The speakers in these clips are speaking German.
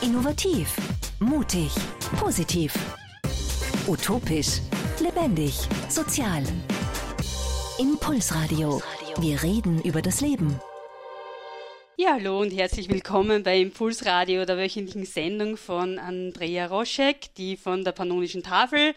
Innovativ, mutig, positiv, utopisch, lebendig, sozial. Impulsradio. Wir reden über das Leben. Ja, hallo und herzlich willkommen bei Impulsradio, der wöchentlichen Sendung von Andrea Roschek, die von der Pannonischen Tafel,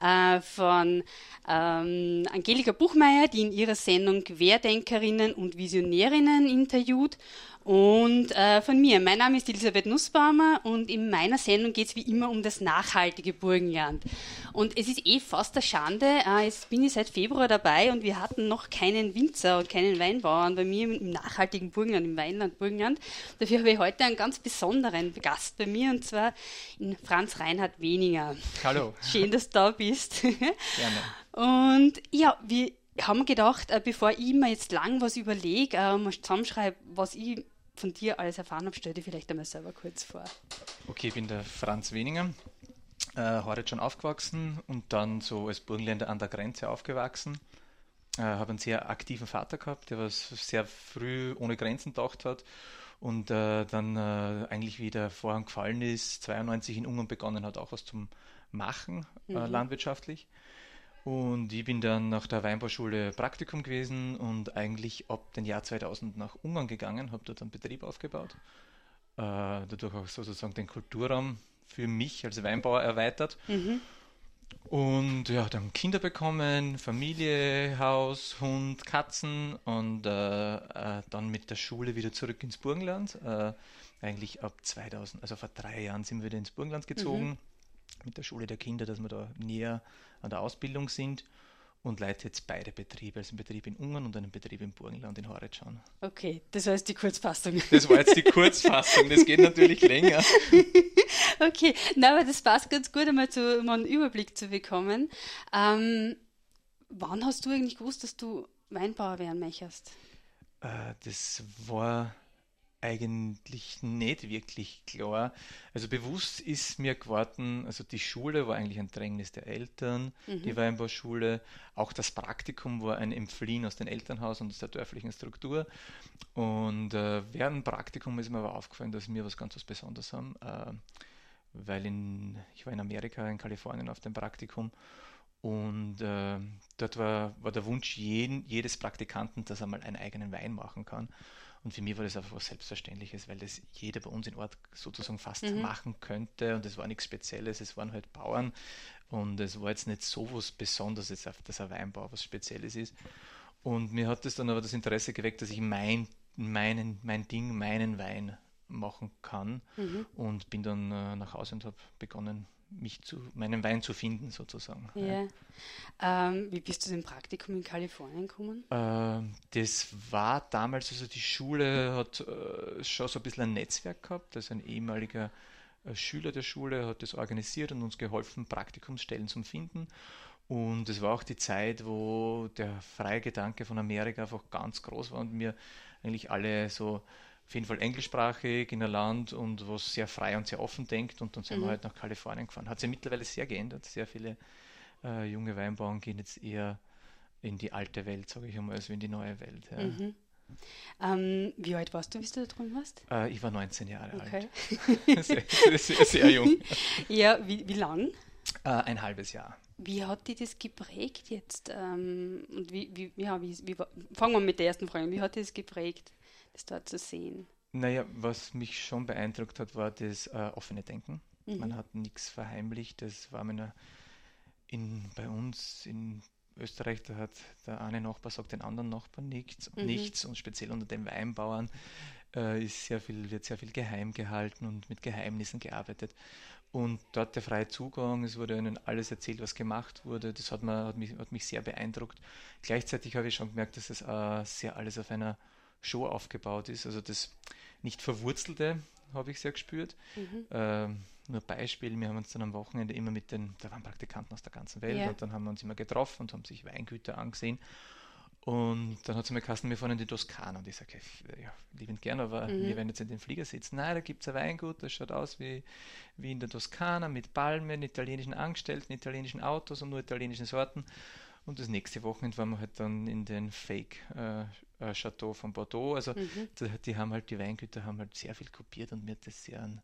äh, von ähm, Angelika Buchmeier, die in ihrer Sendung Querdenkerinnen und Visionärinnen interviewt und äh, von mir. Mein Name ist Elisabeth Nussbaumer und in meiner Sendung geht es wie immer um das nachhaltige Burgenland. Und es ist eh fast eine Schande. Äh, jetzt bin ich seit Februar dabei und wir hatten noch keinen Winzer und keinen Weinbauern bei mir im nachhaltigen Burgenland, im Weinland Burgenland. Dafür habe ich heute einen ganz besonderen Gast bei mir und zwar in Franz Reinhard Weniger. Hallo. Schön, dass du da bist. Gerne. Und ja, wir haben gedacht, äh, bevor ich mir jetzt lang was überlege, äh, mal zusammenschreibe, was ich von dir alles erfahren habe, stell dir vielleicht einmal selber kurz vor. Okay, ich bin der Franz Weninger, äh, heute schon aufgewachsen und dann so als Burgenländer an der Grenze aufgewachsen. Äh, habe einen sehr aktiven Vater gehabt, der was sehr früh ohne Grenzen gedacht hat und äh, dann äh, eigentlich wie der Vorhang gefallen ist, 92 in Ungarn begonnen hat, auch was zum Machen, äh, mhm. landwirtschaftlich. Und ich bin dann nach der Weinbauschule Praktikum gewesen und eigentlich ab dem Jahr 2000 nach Ungarn gegangen, habe dort einen Betrieb aufgebaut. Äh, dadurch auch sozusagen den Kulturraum für mich als Weinbauer erweitert. Mhm. Und ja, dann Kinder bekommen, Familie, Haus, Hund, Katzen und äh, äh, dann mit der Schule wieder zurück ins Burgenland. Äh, eigentlich ab 2000, also vor drei Jahren sind wir wieder ins Burgenland gezogen. Mhm mit der Schule der Kinder, dass wir da näher an der Ausbildung sind und leite jetzt beide Betriebe, also einen Betrieb in Ungarn und einen Betrieb im Burgenland in Horetschan. Okay, das war jetzt die Kurzfassung. Das war jetzt die Kurzfassung, das geht natürlich länger. okay, na, aber das passt ganz gut, einmal zu, um einen Überblick zu bekommen. Ähm, wann hast du eigentlich gewusst, dass du Weinbauer werden möchtest? Äh, das war eigentlich nicht wirklich klar. Also bewusst ist mir geworden, also die Schule war eigentlich ein Drängnis der Eltern, mhm. die Weinbauschule, auch das Praktikum war ein Entfliehen aus dem Elternhaus und aus der dörflichen Struktur. Und äh, während dem Praktikum ist mir aber aufgefallen, dass wir was ganz was Besonderes haben, äh, weil in, ich war in Amerika, in Kalifornien auf dem Praktikum und äh, dort war, war der Wunsch jeden, jedes Praktikanten, dass er mal einen eigenen Wein machen kann. Und für mich war das einfach was Selbstverständliches, weil das jeder bei uns in Ort sozusagen fast mhm. machen könnte. Und es war nichts Spezielles, es waren halt Bauern. Und es war jetzt nicht so was Besonderes, jetzt dass ein Weinbau was Spezielles ist. Und mir hat das dann aber das Interesse geweckt, dass ich mein, meinen, mein Ding, meinen Wein machen kann. Mhm. Und bin dann äh, nach Hause und habe begonnen, mich zu meinen Wein zu finden, sozusagen. Ja. Ähm, wie bist du zum Praktikum in Kalifornien gekommen? Ähm, das war damals, also die Schule hat äh, schon so ein bisschen ein Netzwerk gehabt. Also ein ehemaliger äh, Schüler der Schule hat das organisiert und uns geholfen, Praktikumsstellen zu finden. Und es war auch die Zeit, wo der freie Gedanke von Amerika einfach ganz groß war und wir eigentlich alle so auf jeden Fall englischsprachig in ein Land und was sehr frei und sehr offen denkt. Und dann sind mhm. wir halt nach Kalifornien gefahren. Hat sich mittlerweile sehr geändert. Sehr viele äh, junge Weinbauern gehen jetzt eher in die alte Welt, sage ich einmal, als in die neue Welt. Ja. Mhm. Ähm, wie alt warst du, wie du da drin warst? Äh, ich war 19 Jahre okay. alt. sehr, sehr, sehr, jung. Ja, wie, wie lang? Äh, ein halbes Jahr. Wie hat dich das geprägt jetzt? Ähm, und wie, wie, ja, wie, wie, fangen wir mit der ersten Frage an. Wie hat dich das geprägt? Das dort zu sehen? Naja, was mich schon beeindruckt hat, war das äh, offene Denken. Mhm. Man hat nichts verheimlicht. Das war meiner in, bei uns in Österreich, da hat der eine Nachbar sagt den anderen Nachbarn nichts, mhm. nichts und speziell unter den Weinbauern äh, ist sehr viel, wird sehr viel geheim gehalten und mit Geheimnissen gearbeitet. Und dort der freie Zugang, es wurde ihnen alles erzählt, was gemacht wurde, das hat, man, hat, mich, hat mich sehr beeindruckt. Gleichzeitig habe ich schon gemerkt, dass es äh, sehr alles auf einer Show aufgebaut ist. Also das nicht verwurzelte habe ich sehr gespürt. Mhm. Ähm, nur Beispiel, wir haben uns dann am Wochenende immer mit den, da waren Praktikanten aus der ganzen Welt yeah. und dann haben wir uns immer getroffen und haben sich Weingüter angesehen. Und dann hat sie mir gesagt, wir fahren in die Toskana. Und ich sage, ja, liebend gern, aber mhm. wir werden jetzt in den Flieger sitzen. Nein, da gibt es ein Weingut, das schaut aus wie, wie in der Toskana mit Palmen, italienischen Angestellten, italienischen Autos und nur italienischen Sorten. Und das nächste Wochenende waren wir halt dann in den Fake äh, äh, Chateau von Bordeaux. Also mhm. die, die, haben halt, die Weingüter haben halt sehr viel kopiert und mir hat das sehr an,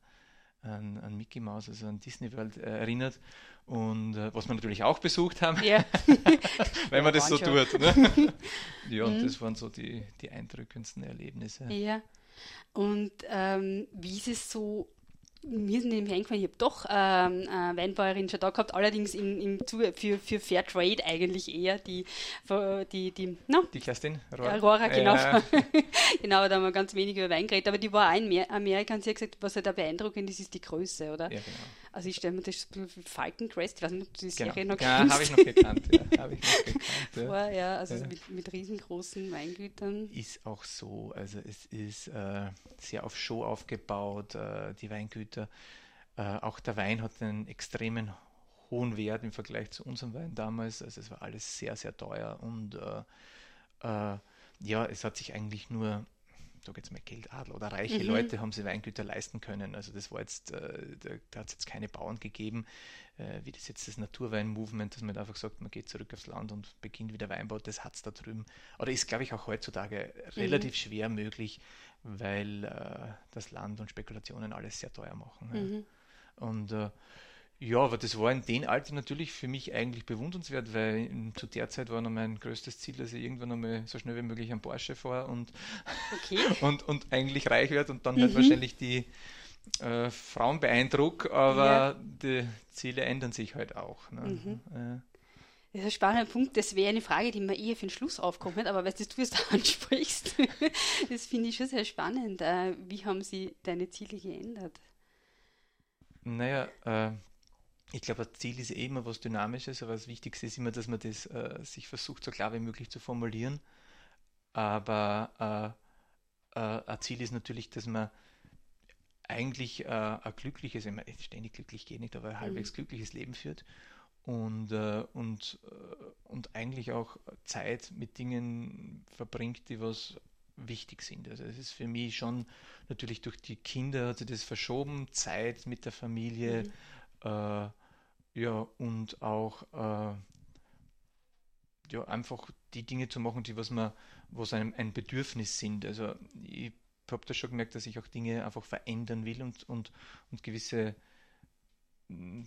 an, an Mickey Mouse, also an Disney World äh, erinnert. Und äh, was wir natürlich auch besucht haben, Ja. wenn man das so tut. Ne? ja, und Mhm. das waren so die, die eindrückendsten Erlebnisse. Ja. Und ähm, wie ist es so? Mir ist nämlich eingefallen, ich habe doch ähm, eine Weinbäuerin schon da gehabt, allerdings im, im Zuge für, für Fair Trade eigentlich eher, die, die, die, no, Die Kerstin Ja, Aurora, genau. Ja, genau, da haben wir ganz wenig über Wein geredet, aber die war auch in Mer- Amerika und sie hat gesagt, was halt da beeindruckend ist, ist die Größe, oder? ja, genau. Also ich stelle mir das Falcon Crest, ich weiß nicht, ob du die genau. Serie noch Ja, kennst. habe ich noch gekannt. Ja, habe ich noch gekannt. Ja. vor, ja, also Ja. Mit, mit riesengroßen Weingütern. Ist auch so, also es ist äh, sehr auf Show aufgebaut, äh, die Weingüter. Äh, auch der Wein hat einen extremen hohen Wert im Vergleich zu unserem Wein damals. Also es war alles sehr, sehr teuer und äh, äh, ja, es hat sich eigentlich nur, sag jetzt mal Geldadel oder reiche Mhm. Leute haben sie Weingüter leisten können. Also das war jetzt, äh, da, da hat es jetzt keine Bauern gegeben, äh, wie das jetzt das Naturwein-Movement, dass man einfach sagt, man geht zurück aufs Land und beginnt wieder Weinbau, das hat es da drüben. Oder ist, glaube ich, auch heutzutage relativ schwer möglich, weil äh, das Land und Spekulationen alles sehr teuer machen. Ja. Mhm. Und äh, ja, aber das war in dem Alter natürlich für mich eigentlich bewundernswert, weil zu der Zeit war noch mein größtes Ziel, dass ich irgendwann einmal so schnell wie möglich am Porsche fahre und, Okay. und, und eigentlich reich werde und dann halt Mhm. wahrscheinlich die äh, Frauen beeindruck, aber Ja. die Ziele ändern sich halt auch. Ne? Mhm. Äh, Das ist ein spannender Punkt. Das wäre eine Frage, die mir eher für den Schluss aufkommt, aber weil du es da ansprichst, das finde ich schon sehr spannend. Äh, Wie haben sie deine Ziele geändert? Naja, äh, ich glaube, ein Ziel ist eh immer was Dynamisches, aber das Wichtigste ist immer, dass man das äh, sich versucht, so klar wie möglich zu formulieren. Aber äh, äh, ein Ziel ist natürlich, dass man eigentlich äh, ein glückliches, ich meine, ständig glücklich geht nicht, aber ein halbwegs glückliches Leben führt und, äh, und, äh, und eigentlich auch Zeit mit Dingen verbringt, die was wichtig sind. Also es ist für mich schon natürlich durch die Kinder hat sich das verschoben, Zeit mit der Familie, äh, ja, und auch äh, ja, einfach die Dinge zu machen, die was man, was einem ein Bedürfnis sind. Also ich habe da schon gemerkt, dass ich auch Dinge einfach verändern will und, und, und gewisse mm,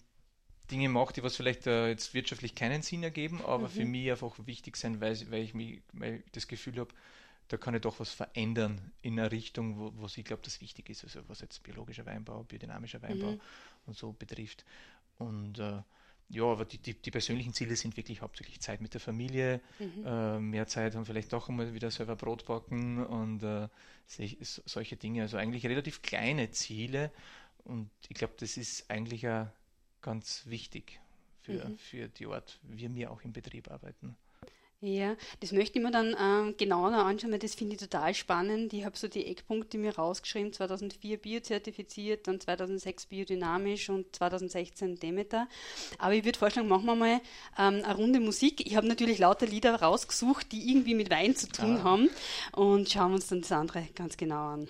Dinge mache, die was vielleicht äh, jetzt wirtschaftlich keinen Sinn ergeben, aber für mich einfach wichtig sein, weil, weil ich mich, weil ich das Gefühl habe, da kann ich doch was verändern in eine Richtung, wo, wo ich glaube, das wichtig ist, also was jetzt biologischer Weinbau, biodynamischer Weinbau Mhm. und so betrifft. Und äh, ja, aber die, die, die persönlichen Ziele sind wirklich hauptsächlich Zeit mit der Familie, Mhm. äh, mehr Zeit haben vielleicht doch einmal wieder selber Brot backen und äh, solche Dinge. Also eigentlich relativ kleine Ziele und ich glaube, das ist eigentlich ja ganz wichtig für, Mhm. für die Art, wie wir auch im Betrieb arbeiten. Ja, das möchte ich mir dann ähm, genauer noch anschauen, weil das finde ich total spannend. Ich habe so die Eckpunkte mir rausgeschrieben, 2004 biozertifiziert, dann 2006 biodynamisch und 2016 Demeter. Aber ich würde vorschlagen, machen wir mal ähm, eine Runde Musik. Ich habe natürlich lauter Lieder rausgesucht, die irgendwie mit Wein zu tun Ah. haben und schauen uns dann das andere ganz genau an.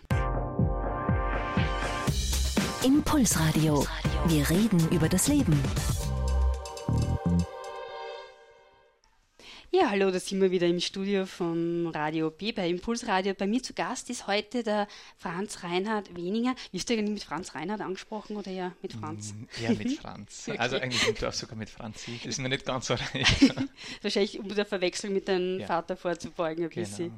Impulsradio. Wir reden über das Leben. Ja, hallo, da sind wir wieder im Studio vom Radio B bei Impulsradio. Bei mir zu Gast ist heute der Franz Reinhard Weniger. Wirst du eigentlich mit Franz Reinhard angesprochen oder ja mit Franz? Mm, Ja, mit Franz. Also Okay. eigentlich darf sogar mit Franzi. Das ist mir nicht ganz so recht. Wahrscheinlich um der Verwechslung mit deinem Ja. Vater vorzubeugen ein Genau. bisschen.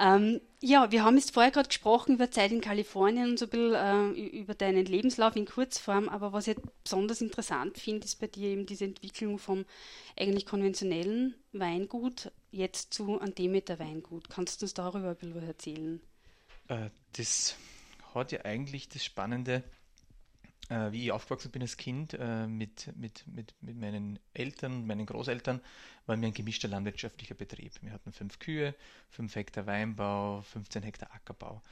Ähm, ja, wir haben jetzt vorher gerade gesprochen über Zeit in Kalifornien und so ein bisschen äh, über deinen Lebenslauf in Kurzform, aber was ich besonders interessant finde, ist bei dir eben diese Entwicklung vom eigentlich konventionellen Weingut jetzt zu einem Weingut. Kannst du uns darüber ein bisschen erzählen? Äh, das hat ja eigentlich das Spannende, äh, wie ich aufgewachsen bin als Kind äh, mit, mit, mit, mit meinen Eltern, meinen Großeltern, waren wir ein gemischter landwirtschaftlicher Betrieb. Wir hatten fünf Kühe, fünf Hektar Weinbau, 15 Hektar Ackerbau.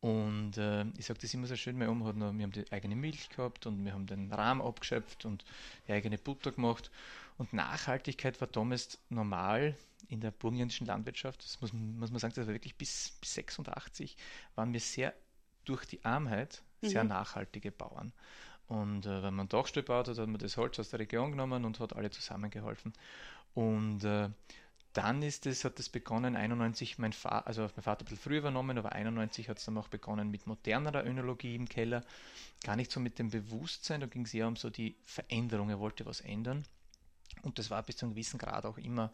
Und äh, ich sage das immer so schön, meine Oma hat noch, wir haben die eigene Milch gehabt und wir haben den Rahm abgeschöpft und die eigene Butter gemacht. Und Nachhaltigkeit war damals normal in der burgenländischen Landwirtschaft. Das muss, man- muss man sagen, das war wirklich bis, bis 86 waren wir sehr durch die Armheit sehr Mhm. nachhaltige Bauern. Und äh, wenn man Dachstuhl baut hat, hat man das Holz aus der Region genommen und hat alle zusammengeholfen. Und äh, dann ist es, hat es begonnen, 91, mein Vater, also mein Vater ein bisschen früher übernommen, aber 91 hat es dann auch begonnen mit modernerer Önologie im Keller. Gar nicht so mit dem Bewusstsein, da ging es eher um so die Veränderung, er wollte was ändern. Und das war bis zu einem gewissen Grad auch immer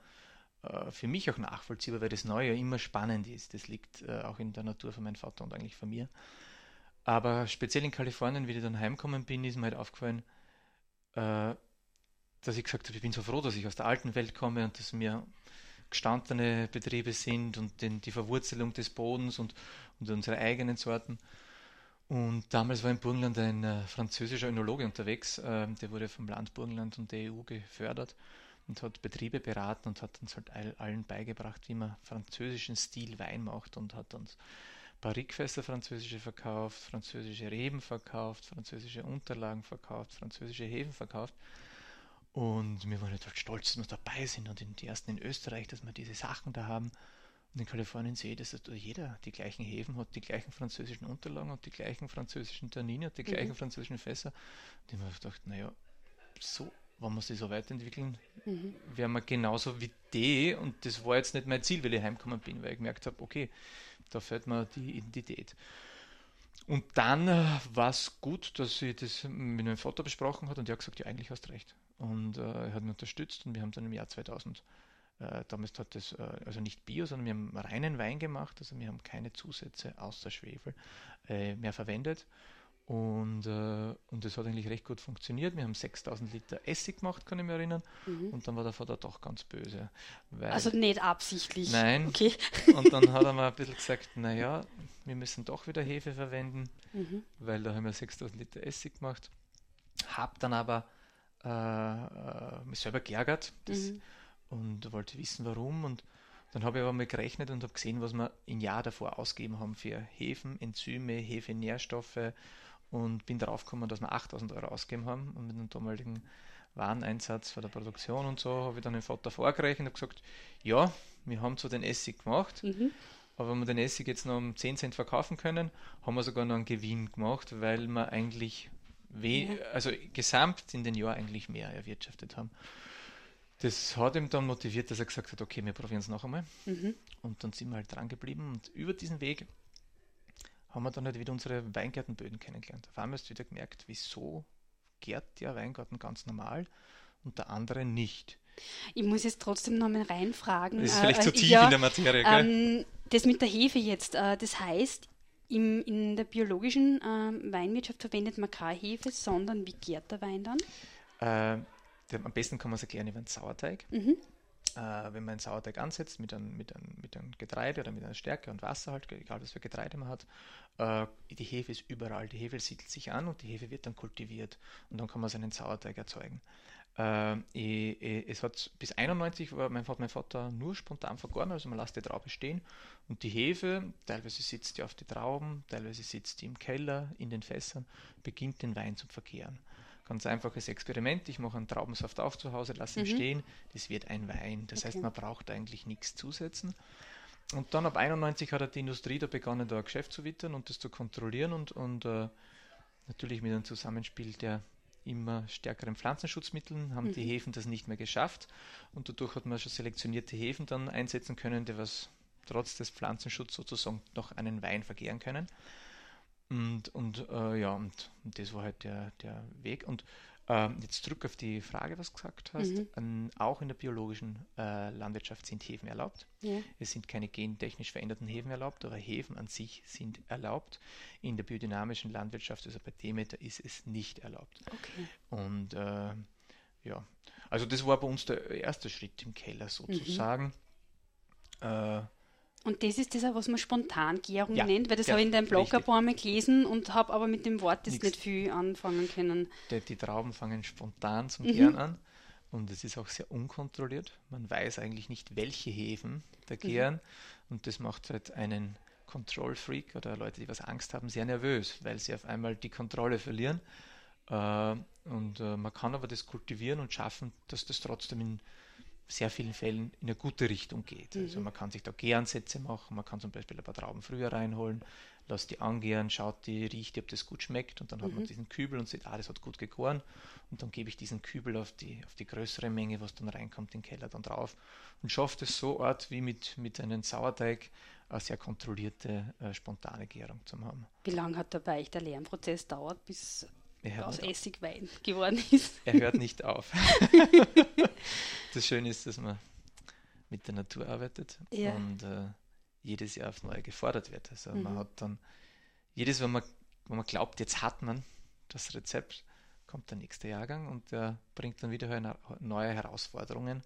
äh, für mich auch nachvollziehbar, weil das Neue immer spannend ist. Das liegt äh, auch in der Natur von meinem Vater und eigentlich von mir. Aber speziell in Kalifornien, wie ich dann heimgekommen bin, ist mir halt aufgefallen, äh, dass ich gesagt habe, ich bin so froh, dass ich aus der alten Welt komme und dass mir gestandene Betriebe sind und den, die Verwurzelung des Bodens und, und unsere eigenen Sorten. Und damals war in Burgenland ein äh, französischer Önologe unterwegs, äh, der wurde vom Land Burgenland und der EU gefördert und hat Betriebe beraten und hat uns halt all, allen beigebracht, wie man französischen Stil Wein macht und hat uns Barrikfässer französische verkauft, französische Reben verkauft, französische Unterlagen verkauft, französische Hefen verkauft. Und wir waren halt stolz, dass wir dabei sind und die ersten in Österreich, dass wir diese Sachen da haben. Und in Kalifornien sehe ich, dass jeder die gleichen Häfen hat, die gleichen französischen Unterlagen und die gleichen französischen Tannine und die gleichen mhm. französischen Fässer. Und ich habe mir gedacht, naja, so, wenn wir sie so weiterentwickeln, mhm. wären wir genauso wie die. Und das war jetzt nicht mein Ziel, weil ich heimgekommen bin, weil ich gemerkt habe, okay, da fällt mir die Identität. Und dann äh, war es gut, dass ich das mit meinem Vater besprochen hat und er hat gesagt, ja, eigentlich hast du recht. Und äh, er hat mich unterstützt und wir haben dann im Jahr 2000, äh, damals hat das, äh, also nicht Bio, sondern wir haben reinen Wein gemacht, also wir haben keine Zusätze außer Schwefel äh, mehr verwendet. Und, äh, und das hat eigentlich recht gut funktioniert. Wir haben 6000 Liter Essig gemacht, kann ich mich erinnern. Mhm. Und dann war der Vater doch ganz böse. also nicht absichtlich. Nein. Okay. Und dann hat er mir ein bisschen gesagt, naja, wir müssen doch wieder Hefe verwenden, mhm. weil da haben wir 6000 Liter Essig gemacht. Hab dann aber äh, äh, mich selber geärgert mhm. und wollte wissen, warum. Und dann habe ich aber mal gerechnet und habe gesehen, was wir im Jahr davor ausgegeben haben für Hefen, Enzyme, Hefenährstoffe und bin darauf gekommen, dass wir 8000 Euro ausgegeben haben und mit dem damaligen Wareneinsatz für der Produktion und so habe ich dann den Vater vorgerechnet und gesagt, ja, wir haben zwar den Essig gemacht, mhm. aber wenn wir den Essig jetzt noch um 10 Cent verkaufen können, haben wir sogar noch einen Gewinn gemacht, weil wir eigentlich we also gesamt in den Jahr eigentlich mehr erwirtschaftet haben. Das hat ihm dann motiviert, dass er gesagt hat, okay, wir probieren es noch einmal. Mhm. Und dann sind wir halt dran geblieben und über diesen Weg haben wir dann halt wieder unsere Weingartenböden kennengelernt. Auf einmal hast du wieder gemerkt, wieso gärt der Weingarten ganz normal und der andere nicht. Ich muss jetzt trotzdem noch mal reinfragen. Das ist vielleicht äh, zu tief ja, in der Materie, ähm, das mit der Hefe jetzt, äh, das heißt, im, in der biologischen äh, Weinwirtschaft verwendet man keine Hefe, sondern wie gärt der Wein dann? Äh, am besten kann man es erklären über einen Sauerteig. Mhm. Äh, wenn man einen Sauerteig ansetzt mit einem, mit, einem, mit einem Getreide oder mit einer Stärke und Wasser, halt, egal was für Getreide man hat, äh, die Hefe ist überall. Die Hefe siedelt sich an und die Hefe wird dann kultiviert und dann kann man seinen Sauerteig erzeugen. Äh, ich, ich, es hat bis 91 war mein, hat mein Vater nur spontan vergoren, also man lässt die Traube stehen und die Hefe, teilweise sitzt die auf die Trauben, teilweise sitzt die im Keller, in den Fässern, beginnt den Wein zu verkehren. Ganz einfaches Experiment. Ich mache einen Traubensaft auf zu Hause, lasse ihn mhm. stehen. Das wird ein Wein. Das okay. heißt, man braucht eigentlich nichts zusetzen. Und dann ab 91 hat die Industrie da begonnen, da ein Geschäft zu wittern und das zu kontrollieren und, und äh, natürlich mit einem Zusammenspiel der immer stärkeren Pflanzenschutzmitteln haben mhm. die Hefen das nicht mehr geschafft und dadurch hat man schon selektionierte Hefen dann einsetzen können, die was trotz des Pflanzenschutzes sozusagen noch einen Wein vergehren können. Und, und äh, ja, und, und, das war halt der, der Weg. Und äh, jetzt zurück auf die Frage, was du gesagt hast. Mhm. Ähm, auch in der biologischen äh, Landwirtschaft sind Hefen erlaubt. Ja. Es sind keine gentechnisch veränderten Hefen erlaubt, aber Hefen an sich sind erlaubt. In der biodynamischen Landwirtschaft, also bei Demeter, ist es nicht erlaubt. Okay. Und äh, ja, also das war bei uns der erste Schritt im Keller sozusagen. Mhm. Und das ist das auch, was man Spontangärung ja, nennt, weil das ja, habe ich in deinem Blog ein paar Mal gelesen und habe aber mit dem Wort jetzt nicht viel anfangen können. Die, die Trauben fangen spontan zum mhm. Gären an und es ist auch sehr unkontrolliert. Man weiß eigentlich nicht, welche Hefen da mhm. gären mhm. und das macht halt einen Control-Freak oder Leute, die was Angst haben, sehr nervös, weil sie auf einmal die Kontrolle verlieren. Äh, und äh, man kann aber das kultivieren und schaffen, dass das trotzdem in sehr vielen Fällen in eine gute Richtung geht. Also mhm. Also man kann sich da Gäransätze machen, man kann zum Beispiel ein paar Trauben früher reinholen, lasst die angehen, schaut die, riecht die, ob das gut schmeckt und dann hat man mhm. diesen Kübel und sieht, ah, das hat gut gegoren und dann gebe ich diesen Kübel auf die, auf die größere Menge, was dann reinkommt, in den Keller dann drauf und schafft es so Art wie mit, mit einem Sauerteig eine sehr kontrollierte, äh, spontane Gärung zu haben. Wie lange hat dabei der Lernprozess dauert, bis aus Essig Wein geworden ist? Er hört nicht auf. das Schöne ist, dass man mit der Natur arbeitet ja. und äh, jedes Jahr aufs Neue gefordert wird. Also mhm. man hat dann jedes, wenn man, wenn man glaubt, jetzt hat man das Rezept, kommt der nächste Jahrgang und der bringt dann wieder neue Herausforderungen.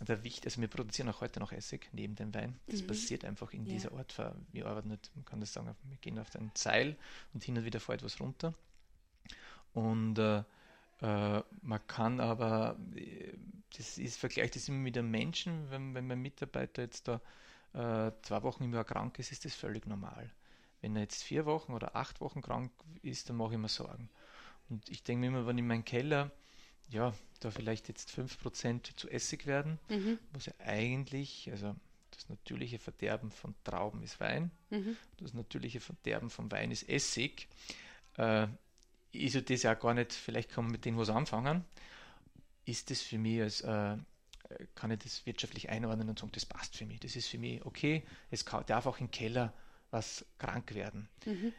Der Wicht, also wir produzieren auch heute noch Essig neben dem Wein. Das mhm. passiert einfach in ja. dieser Art. Wir arbeiten nicht, man kann das sagen, wir gehen auf ein Seil und hin und wieder fällt was runter. Und äh, äh, man kann aber, das ist vergleicht das immer mit einem Menschen, wenn, wenn mein Mitarbeiter jetzt da äh, zwei Wochen im Jahr krank ist, ist das völlig normal. Wenn er jetzt vier Wochen oder acht Wochen krank ist, dann mache ich mir Sorgen. Und ich denke mir immer, wenn in meinem Keller, ja, da vielleicht jetzt 5% zu Essig werden, mhm. was ja eigentlich, also das natürliche Verderben von Trauben ist Wein, mhm. das natürliche Verderben von Wein ist Essig. Äh, ist ja das ja gar nicht, vielleicht kann man mit dem was anfangen, ist das für mich als, äh, kann ich das wirtschaftlich einordnen und sagen, das passt für mich, das ist für mich okay, es kann, darf auch im Keller was krank werden. Mhm.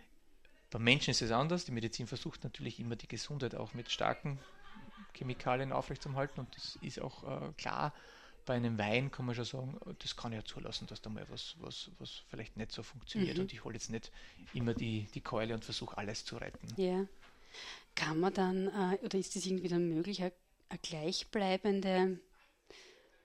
Beim Menschen ist es anders, die Medizin versucht natürlich immer die Gesundheit auch mit starken Chemikalien aufrechtzuerhalten und das ist auch äh, klar, bei einem Wein kann man schon sagen, das kann ich ja zulassen, dass da mal was, was, was vielleicht nicht so funktioniert mhm. und ich hole jetzt nicht immer die, die Keule und versuche alles zu retten. Ja. Kann man dann, äh, oder ist es irgendwie dann möglich, eine, eine gleichbleibende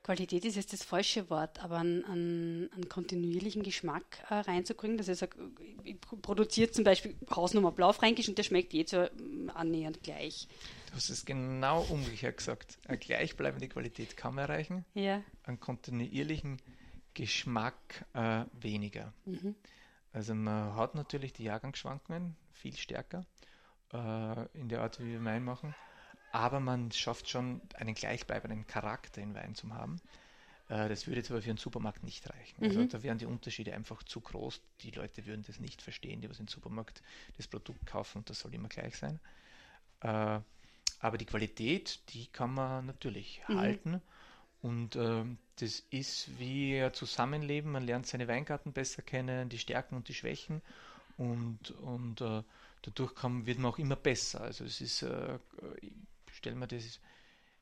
Qualität ist jetzt das falsche Wort, aber einen, einen, einen kontinuierlichen Geschmack äh, reinzukriegen, dass ich sage, ich produziere zum Beispiel Hausnummer Blaufränkisch und der schmeckt jetzt so annähernd gleich. Du hast es genau umgekehrt gesagt. Eine gleichbleibende Qualität kann man erreichen, ja. einen kontinuierlichen Geschmack äh, weniger. Mhm. Also man hat natürlich die Jahrgangsschwankungen viel stärker äh, in der Art, wie wir Wein machen. Aber man schafft schon einen gleichbleibenden Charakter in Wein zu haben. Äh, das würde jetzt aber für einen Supermarkt nicht reichen. Also mhm. da wären die Unterschiede einfach zu groß. Die Leute würden das nicht verstehen, die was im Supermarkt das Produkt kaufen und das soll immer gleich sein. Äh, aber die Qualität, die kann man natürlich mhm. halten. Und äh, das ist wie ein Zusammenleben. Man lernt seine Weingarten besser kennen, die Stärken und die Schwächen. Und, und äh, dadurch kann, wird man auch immer besser. Also es ist, äh, ich stelle mir das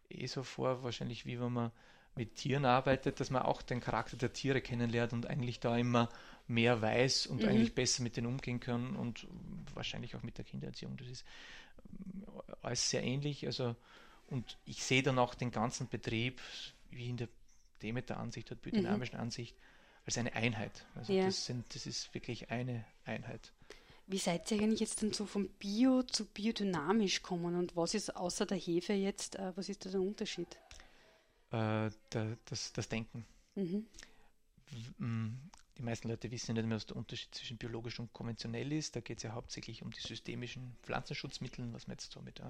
eh so vor, wahrscheinlich wie wenn man mit Tieren arbeitet, dass man auch den Charakter der Tiere kennenlernt und eigentlich da immer mehr weiß und mhm. eigentlich besser mit denen umgehen kann und wahrscheinlich auch mit der Kindererziehung. Das ist äh, alles sehr ähnlich. Also, und ich sehe dann auch den ganzen Betrieb, wie in der Demeter-Ansicht oder biodynamischen mhm. Ansicht, als eine Einheit. Also ja. das, sind, das ist wirklich eine Einheit. Wie seid ihr eigentlich jetzt dann so vom Bio zu biodynamisch kommen und was ist außer der Hefe jetzt, äh, was ist da der Unterschied? Äh, der, das, das Denken. Mhm. Die meisten Leute wissen nicht mehr, was der Unterschied zwischen biologisch und konventionell ist. Da geht es ja hauptsächlich um die systemischen Pflanzenschutzmittel, was man jetzt so mit, äh,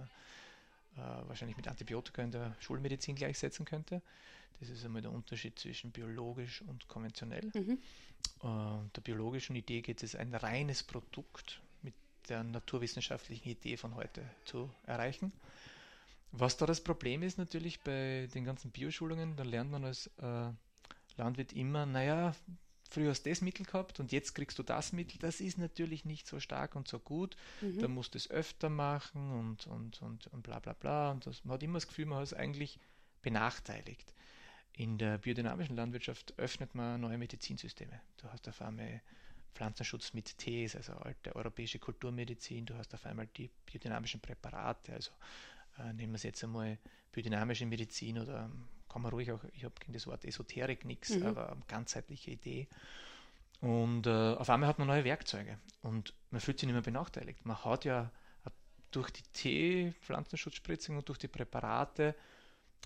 wahrscheinlich mit Antibiotika in der Schulmedizin gleichsetzen könnte. Das ist einmal der Unterschied zwischen biologisch und konventionell. Mhm. Äh, der biologischen Idee geht es, ein reines Produkt mit der naturwissenschaftlichen Idee von heute zu erreichen. Was da das Problem ist natürlich bei den ganzen Bioschulungen, da lernt man als äh, Landwirt immer, naja, früher hast du das Mittel gehabt und jetzt kriegst du das Mittel, das ist natürlich nicht so stark und so gut, mhm. da musst du es öfter machen und, und, und, und bla bla bla. Und das, man hat immer das Gefühl, man hat es eigentlich benachteiligt. In der biodynamischen Landwirtschaft öffnet man neue Medizinsysteme. Du hast auf einmal Pflanzenschutz mit Tees, also alte europäische Kulturmedizin, du hast auf einmal die biodynamischen Präparate, also äh, nehmen wir es jetzt einmal biodynamische Medizin oder ähm, kann man ruhig auch, ich habe gegen das Wort Esoterik nichts, mhm. aber ganzheitliche Idee. Und äh, auf einmal hat man neue Werkzeuge und man fühlt sich nicht mehr benachteiligt. Man hat ja durch die Tee-Pflanzenschutzspritzung und durch die Präparate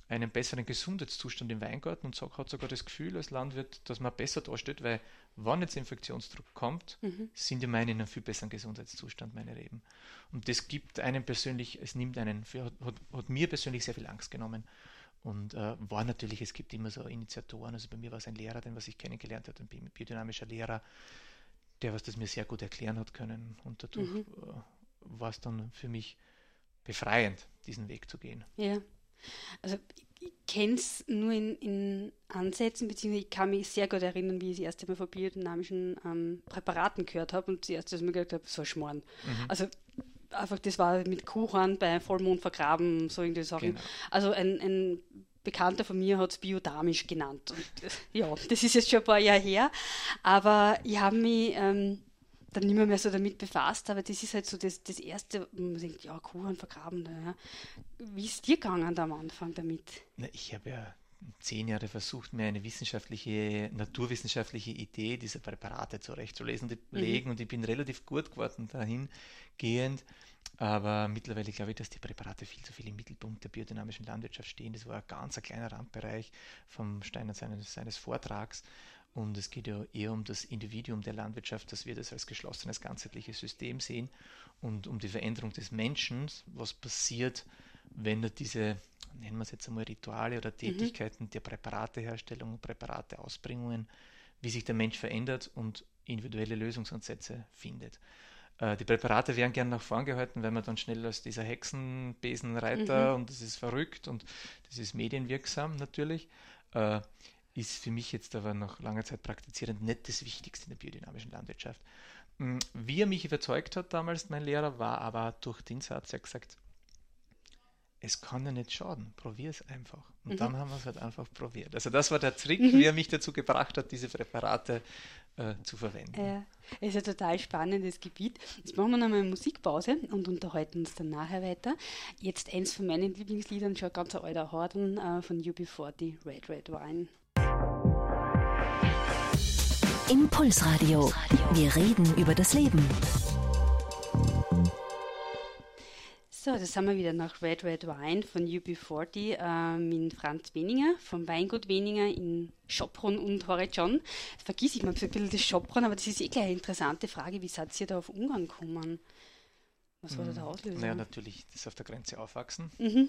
einen besseren Gesundheitszustand im Weingarten und hat sogar das Gefühl als Landwirt, dass man besser dasteht, weil wenn jetzt Infektionsdruck kommt, mhm. sind die meine in einem viel besseren Gesundheitszustand, meine Reben. Und das gibt einem persönlich, es nimmt einen, für, hat, hat, mir persönlich sehr viel Angst genommen. Und äh, war natürlich, es gibt immer so Initiatoren, also bei mir war es ein Lehrer, den was ich kennengelernt habe, ein biodynamischer Lehrer, der was das mir sehr gut erklären hat können. Und dadurch mhm. äh, war es dann für mich befreiend, diesen Weg zu gehen. Ja. Also ich kenne es nur in, in, Ansätzen, beziehungsweise ich kann mich sehr gut erinnern, wie ich das erste Mal von biodynamischen ähm, Präparaten gehört habe und das erste, mir gedacht habe, so ein Schmarrn. Mhm. Also einfach, das war mit Kuhhorn bei Vollmond vergraben, so irgendwie Sachen. Genau. Also ein, ein Bekannter von mir hat es biodamisch genannt. Und, ja, das ist jetzt schon ein paar Jahre her, aber ich habe mich ähm, dann nicht mehr, mehr so damit befasst, aber das ist halt so das, das Erste, wo man denkt, ja, Kuchen vergraben. Ja. Wie ist dir gegangen am Anfang damit? Na, ich habe ja zehn Jahre versucht, mir eine wissenschaftliche, naturwissenschaftliche Idee dieser Präparate zurechtzulesen und mhm. legen und ich bin relativ gut geworden dahingehend. Aber mittlerweile glaube ich, dass die Präparate viel zu viel im Mittelpunkt der biodynamischen Landwirtschaft stehen. Das war ein ganz ein kleiner Randbereich vom Steiner seines, seines Vortrags. Und es geht ja eher um das Individuum der Landwirtschaft, dass wir das als geschlossenes, ganzheitliches System sehen und um die Veränderung des Menschen, was passiert, wenn er diese, nennen wir es jetzt einmal Rituale oder mhm. Tätigkeiten mhm. der Präparateherstellung Präparateausbringungen, wie sich der Mensch verändert und individuelle Lösungsansätze findet. Äh, die Präparate werden gern nach vorn gehalten, weil man dann schnell als dieser Hexenbesenreiter mhm. und das ist verrückt und das ist medienwirksam natürlich. Äh, ist für mich jetzt aber nach langer Zeit praktizierend nicht das Wichtigste in der biodynamischen Landwirtschaft. Hm, wie er mich überzeugt hat damals, mein Lehrer, war aber durch den Satz, er hat gesagt, es kann ja nicht schaden, probier es einfach. Und mhm. dann haben wir es halt einfach probiert. Also das war der Trick, mhm. wie er mich dazu gebracht hat, diese Präparate äh, zu verwenden. Ja, ist ein total spannendes Gebiet. Jetzt machen wir nochmal eine Musikpause und unterhalten uns dann nachher weiter. Jetzt eins von meinen Lieblingsliedern, schon ganz alter Horden äh, von UB40, Red Red Wine. Impulsradio. Wir reden über das Leben. So, das haben wir wieder nach Red Red Wine von UB40 äh, mit Franz Weninger vom Weingut Weninger in Schopron und Horizon. Vergiss ich mal ein bisschen das Schopron, aber das ist eh gleich eine interessante Frage. Wie seid ihr da auf Ungarn gekommen? Was war da der hm, Auslöser? Naja, natürlich das auf der Grenze aufwachsen mhm.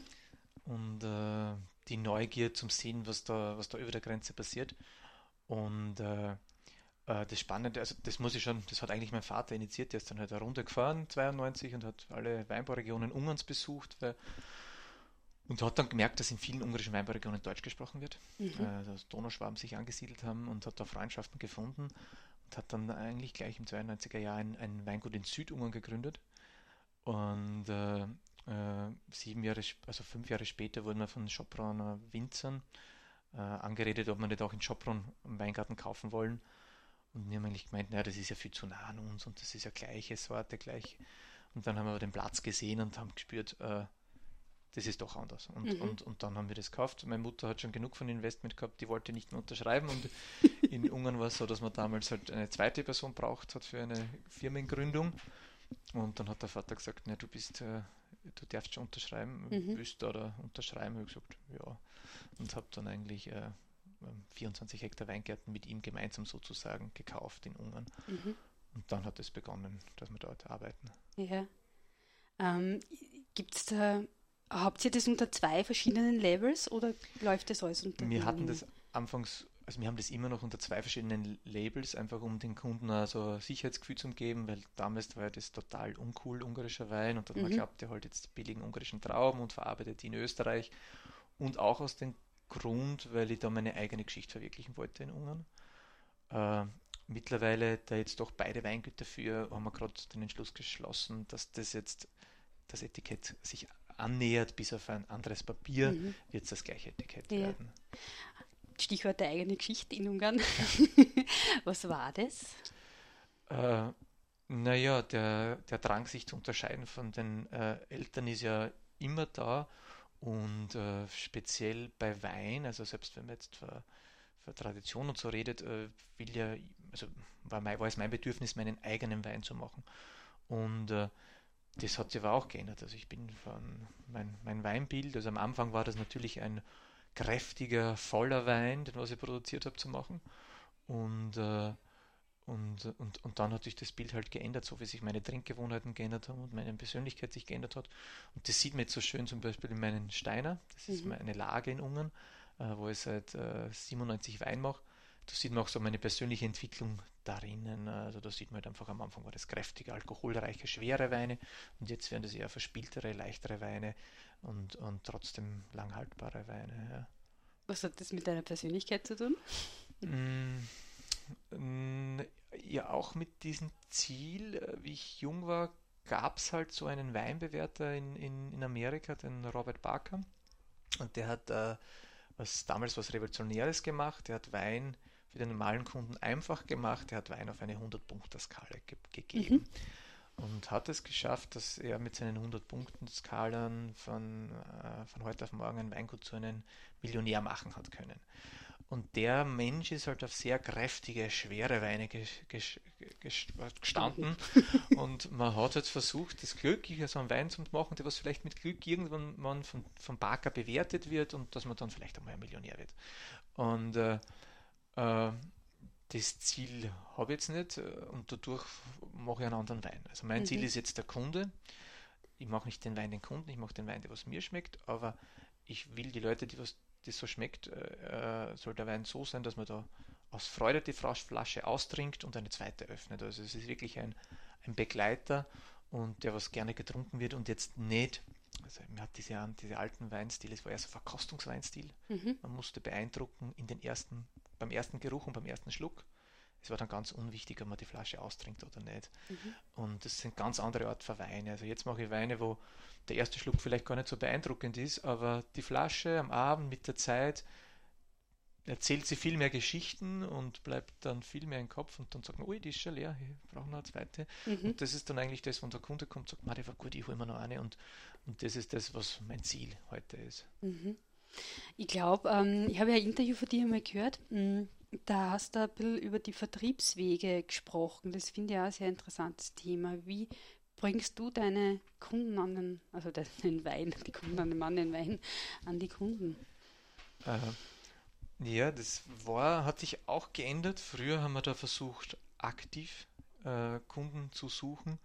und äh, die Neugier zum Sehen, was da, was da über der Grenze passiert. Und äh, äh, das Spannende, also das muss ich schon, das hat eigentlich mein Vater initiiert, der ist dann halt eine Runde gefahren, 92, und hat alle Weinbauregionen Ungarns besucht, weil, und hat dann gemerkt, dass in vielen ungarischen Weinbauregionen Deutsch gesprochen wird, mhm. äh, dass Donauschwaben sich angesiedelt haben und hat da Freundschaften gefunden und hat dann eigentlich gleich im 92er Jahr ein, ein Weingut in Südungarn gegründet. Und äh, äh, sieben Jahre, also fünf Jahre später wurden wir von Schopron Winzern äh, angeredet, ob wir nicht auch in Schopron einen Weingarten kaufen wollen. Und wir haben eigentlich gemeint, naja, das ist ja viel zu nah an uns und das ist ja gleiche Sorte, gleich. Und dann haben wir den Platz gesehen und haben gespürt, äh, das ist doch anders. Und, mhm. und, und dann haben wir das gekauft. Meine Mutter hat schon genug von Investment gehabt, die wollte nicht mehr unterschreiben. Und in Ungarn war es so, dass man damals halt eine zweite Person braucht hat für eine Firmengründung. Und dann hat der Vater gesagt, na, du bist, äh, du darfst schon unterschreiben, mhm. willst du da unterschreiben? Ich habe gesagt, ja. Und habe dann eigentlich äh, 24 Hektar Weingärten mit ihm gemeinsam sozusagen gekauft in Ungarn. Mhm. Und dann hat es begonnen, dass wir dort arbeiten. Ja. Ähm, Gibt es da, habt ihr das unter zwei verschiedenen Levels oder läuft das alles unter? Wir hatten das anfangs, also wir haben das immer noch unter zwei verschiedenen Labels, einfach um den Kunden also ein Sicherheitsgefühl zu geben, weil damals war das total uncool, ungarischer Wein, und dann mhm. man glaubt, der halt jetzt billigen ungarischen Trauben und verarbeitet die in Österreich. Und auch aus den Grund, weil ich da meine eigene Geschichte verwirklichen wollte in Ungarn. Äh, mittlerweile, da jetzt doch beide Weingüter für, haben wir gerade den Entschluss geschlossen, dass das jetzt das Etikett sich annähert, bis auf ein anderes Papier mhm. wird es das gleiche Etikett ja. werden. Stichwort der eigene Geschichte in Ungarn. Was war das? Äh, naja, der, der Drang, sich zu unterscheiden von den äh, Eltern ist ja immer da und äh, speziell bei Wein, also selbst wenn man jetzt für, für Tradition und so redet, äh, will ja, also war, mein, war es mein Bedürfnis, meinen eigenen Wein zu machen. Und äh, das hat sich aber auch geändert. Also ich bin von mein, mein Weinbild, also am Anfang war das natürlich ein kräftiger, voller Wein, den was ich produziert habe, zu machen. Und äh, und, und, und dann hat sich das Bild halt geändert, so wie sich meine Trinkgewohnheiten geändert haben und meine Persönlichkeit sich geändert hat. Und das sieht man jetzt so schön zum Beispiel in meinen Steiner. Das ist mhm. eine Lage in Ungarn, äh, wo ich seit äh, 97 Wein mache. Da sieht man auch so meine persönliche Entwicklung darinnen. Also da sieht man halt einfach am Anfang war das kräftige, alkoholreiche, schwere Weine und jetzt werden das eher verspieltere, leichtere Weine und, und trotzdem langhaltbare Weine. Ja. Was hat das mit deiner Persönlichkeit zu tun? Mm, ja, auch mit diesem Ziel, äh, wie ich jung war, gab es halt so einen Weinbewerter in, in, in Amerika, den Robert Barker. Und der hat äh, was damals was Revolutionäres gemacht. Der hat Wein für den normalen Kunden einfach gemacht. Er hat Wein auf eine 100-Punkter-Skala ge gegeben. Mhm. Und hat es geschafft, dass er mit seinen 100-Punkten-Skalen von, äh, von heute auf morgen ein Weingut zu einem Millionär machen hat können. Und der Mensch ist halt auf sehr kräftige, schwere Weine gestanden. und man hat jetzt versucht, das Glück, so einen Wein zu machen, der was vielleicht mit Glück irgendwann man von, von Barker bewertet wird und dass man dann vielleicht einmal ein Millionär wird. Und äh, äh, das Ziel habe ich jetzt nicht äh, und dadurch mache ich einen anderen Wein. Also mein mhm. Ziel ist jetzt der Kunde. Ich mache nicht den Wein den Kunden, ich mache den Wein, der was mir schmeckt, aber ich will die Leute, die was das so schmeckt, äh, äh, soll der Wein so sein, dass man da aus Freude die Flasche austrinkt und eine zweite öffnet. Also es ist wirklich ein, ein Begleiter und der was gerne getrunken wird und jetzt nicht, also man hat diese, diese alten Weinstil, es war ja so Verkostungsweinstil. Mhm. Man musste beeindrucken in den ersten, beim ersten Geruch und beim ersten Schluck. Es war dann ganz unwichtig, ob man die Flasche austrinkt oder nicht. Mhm. Und das sind ganz andere Art von Weine. Also jetzt mache ich Weine, wo der erste Schluck vielleicht gar nicht so beeindruckend ist, aber die Flasche am Abend mit der Zeit erzählt sie viel mehr Geschichten und bleibt dann viel mehr im Kopf und dann sagt man, ui, die ist schon leer, ich brauche noch eine zweite. Mhm. Und das ist dann eigentlich das, wenn der Kunde kommt und sagt, die war gut, ich hole mir noch eine und, und das ist das, was mein Ziel heute ist. Mhm. Ich glaube, ähm, ich habe ja ein Interview von dir einmal gehört, hm, da hast du ein bisschen über die Vertriebswege gesprochen. Das finde ich auch ein sehr interessantes Thema. Wie bringst du deine Kunden an den, also den Wein, die Kunden an den Mann, den Wein, an die Kunden? Äh, ja, das war, hat sich auch geändert. Früher haben wir da versucht, aktiv äh, Kunden zu suchen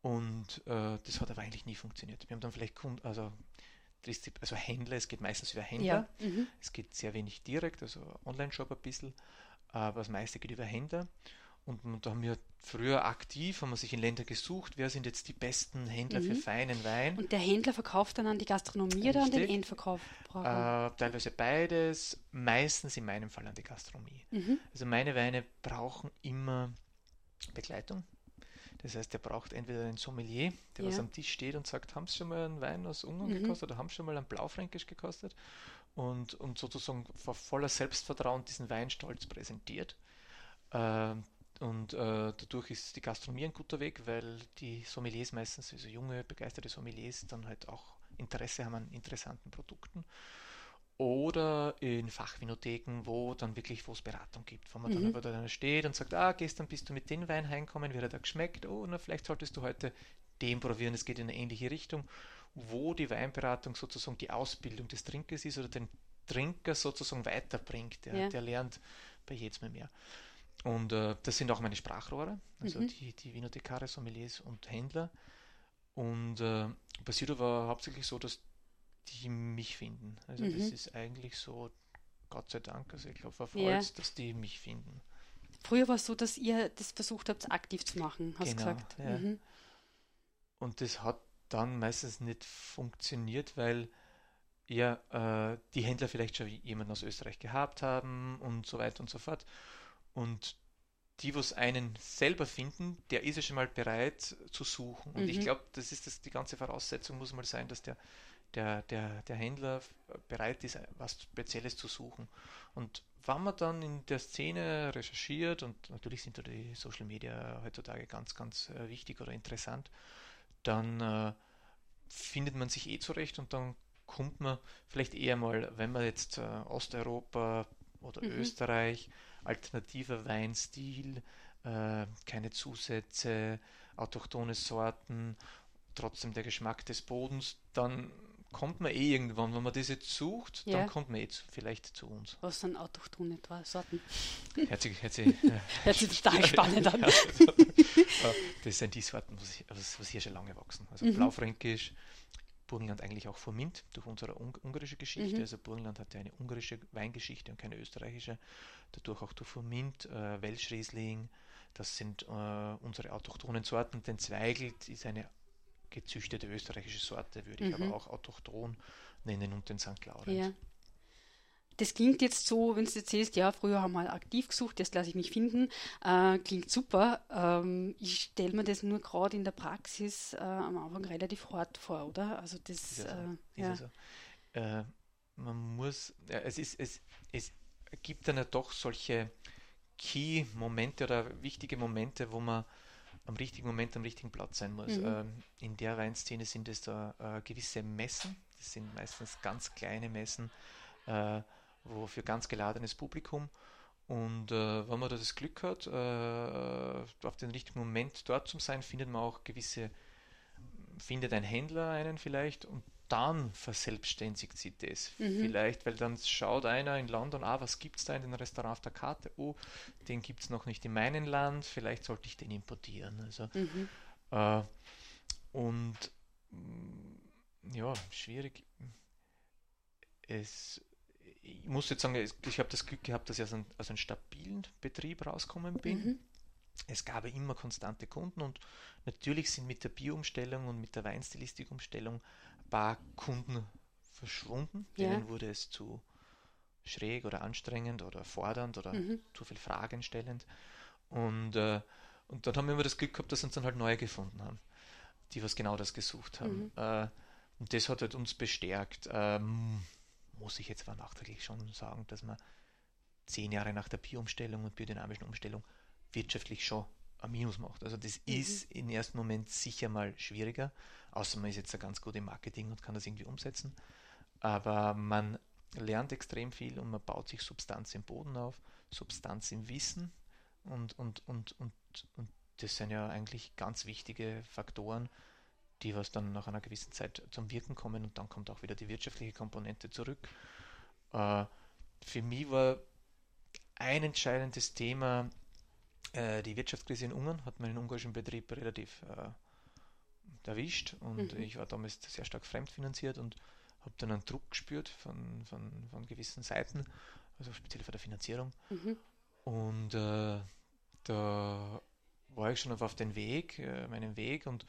und äh, das hat aber eigentlich nie funktioniert. Wir haben dann vielleicht Kunden, also also Händler, es geht meistens über Händler. Ja. Mhm. Es geht sehr wenig direkt, also Online-Shop ein bisschen, aber das meiste geht über Händler. Und, und, da haben wir früher aktiv, haben wir sich in Länder gesucht, wer sind jetzt die besten Händler mhm. für feinen Wein. Und der Händler verkauft dann an die Gastronomie Richtig. oder an den Endverkauf? Äh, teilweise beides, meistens in meinem Fall an die Gastronomie. Mhm. Also meine Weine brauchen immer Begleitung. Das heißt, der braucht entweder einen Sommelier, der ja. was am Tisch steht und sagt, haben Sie schon mal einen Wein aus Ungarn mhm. gekostet oder haben Sie schon mal einen Blaufränkisch gekostet? Und, und sozusagen vor voller Selbstvertrauen diesen Wein stolz präsentiert. Äh, und äh, dadurch ist die Gastronomie ein guter Weg, weil die Sommeliers meistens, also junge, begeisterte Sommeliers, dann halt auch Interesse haben an interessanten Produkten. Oder in Fachvinotheken, wo dann wirklich, wo es Beratung gibt, wo man mhm. dann aber da steht und sagt, ah, gestern bist du mit dem Wein heimgekommen, wie hat er geschmeckt? Oh, na, vielleicht solltest du heute den probieren, es geht in eine ähnliche Richtung, wo die Weinberatung sozusagen die Ausbildung des Trinkers ist oder den Trinker sozusagen weiterbringt. Der, ja. der lernt bei jedem mehr. Und äh, das sind auch meine Sprachrohre, also mhm. die, die Vinotekare, Sommeliers und Händler. Und äh, passiert aber hauptsächlich so, dass die mich finden. Also mhm. das ist eigentlich so, Gott sei Dank, also ich glaube, verfolgt, ja. dass die mich finden. Früher war es so, dass ihr das versucht habt, aktiv zu machen, hast du genau, gesagt. Ja. Mhm. Und das hat dann meistens nicht funktioniert, weil ja äh, die Händler vielleicht schon jemanden aus Österreich gehabt haben und so weiter und so fort. Und die, was einen selber finden, der ist ja schon mal bereit zu suchen. Und mhm. ich glaube, das ist das, die ganze Voraussetzung, muss mal sein, dass der, der, der, der Händler bereit ist, was Spezielles zu suchen. Und wenn man dann in der Szene recherchiert, und natürlich sind da die Social Media heutzutage ganz, ganz äh, wichtig oder interessant, dann äh, findet man sich eh zurecht und dann kommt man vielleicht eher mal, wenn man jetzt äh, Osteuropa oder mhm. Österreich, alternativer Weinstil, äh, keine Zusätze, autochtone Sorten, trotzdem der Geschmack des Bodens, dann kommt man eh irgendwann, wenn man das jetzt sucht, ja. dann kommt man eh zu, vielleicht zu uns. Was sind autochtone Sorten? Herzlich, herzlich, Hört sich total spannend an. das sind die Sorten, was, was hier schon lange wachsen. Also mhm. Blaufränkisch, Burgenland eigentlich auch vermint durch unsere ungarische Geschichte. Mhm. Also Burgenland hat ja eine ungarische Weingeschichte und keine österreichische. Dadurch auch durch Vermint, äh, Welschriesling, das sind äh, unsere autochthonen Sorten. Den Zweigelt ist eine gezüchtete österreichische Sorte, würde ich Mhm. aber auch autochthon nennen und den St. Laurent. Ja. Das klingt jetzt so, wenn du jetzt siehst, ja, früher haben wir halt aktiv gesucht, jetzt lasse ich mich finden. Äh, klingt super. Ähm, ich stelle mir das nur gerade in der Praxis äh, am Anfang relativ hart vor, oder? Also das, Ist ja so. äh, Ist ja. ja so. Äh, man muss, ja, es ist, es, es gibt dann ja doch solche Key-Momente oder wichtige Momente, wo man am richtigen Moment am richtigen Platz sein muss. Mhm. Ähm, in der Weinszene sind es da äh, gewisse Messen, das sind meistens ganz kleine Messen, äh, wo für ganz geladenes Publikum. Und äh, wenn man da das Glück hat, äh, auf den richtigen Moment dort zu sein, findet man auch gewisse, findet ein Händler einen vielleicht und dann verselbstständigt sich das. Mhm. Vielleicht, weil dann schaut einer in London, ah, was gibt es da in dem Restaurant auf der Karte? Oh, den gibt es noch nicht in meinem Land, vielleicht sollte ich den importieren. Also, Mhm. äh, und mm, ja, schwierig. Es, ich muss jetzt sagen, ich habe das Glück gehabt, dass ich aus einem, aus einem stabilen Betrieb rausgekommen bin. Mhm. Es gab immer konstante Kunden und natürlich sind mit der Bioumstellung und mit der Weinstilistikumstellung ein paar Kunden verschwunden. Ja. Denen wurde es zu schräg oder anstrengend oder fordernd oder Mhm. zu viel Fragen stellend. Und, äh, und dann haben wir immer das Glück gehabt, dass uns dann halt neue gefunden haben, die was genau das gesucht haben. Mhm. Äh, und das hat halt uns bestärkt. Ähm, muss ich jetzt zwar nachträglich schon sagen, dass man zehn Jahre nach der Bioumstellung und biodynamischen Umstellung wirtschaftlich schon Minus macht. Also das Mhm. ist im ersten Moment sicher mal schwieriger, außer man ist jetzt ganz gut im Marketing und kann das irgendwie umsetzen. Aber man lernt extrem viel und man baut sich Substanz im Boden auf, Substanz im Wissen und, und, und, und, und das sind ja eigentlich ganz wichtige Faktoren, die was dann nach einer gewissen Zeit zum Wirken kommen und dann kommt auch wieder die wirtschaftliche Komponente zurück. Äh, für mich war ein entscheidendes Thema äh, die Wirtschaftskrise in Ungarn, hat meinen ungarischen Betrieb relativ äh, erwischt und Mhm. ich war damals sehr stark fremdfinanziert und habe dann einen Druck gespürt von, von, von gewissen Seiten, also speziell von der Finanzierung. Mhm. Und äh, da war ich schon auf, auf den Weg, äh, meinen Weg und,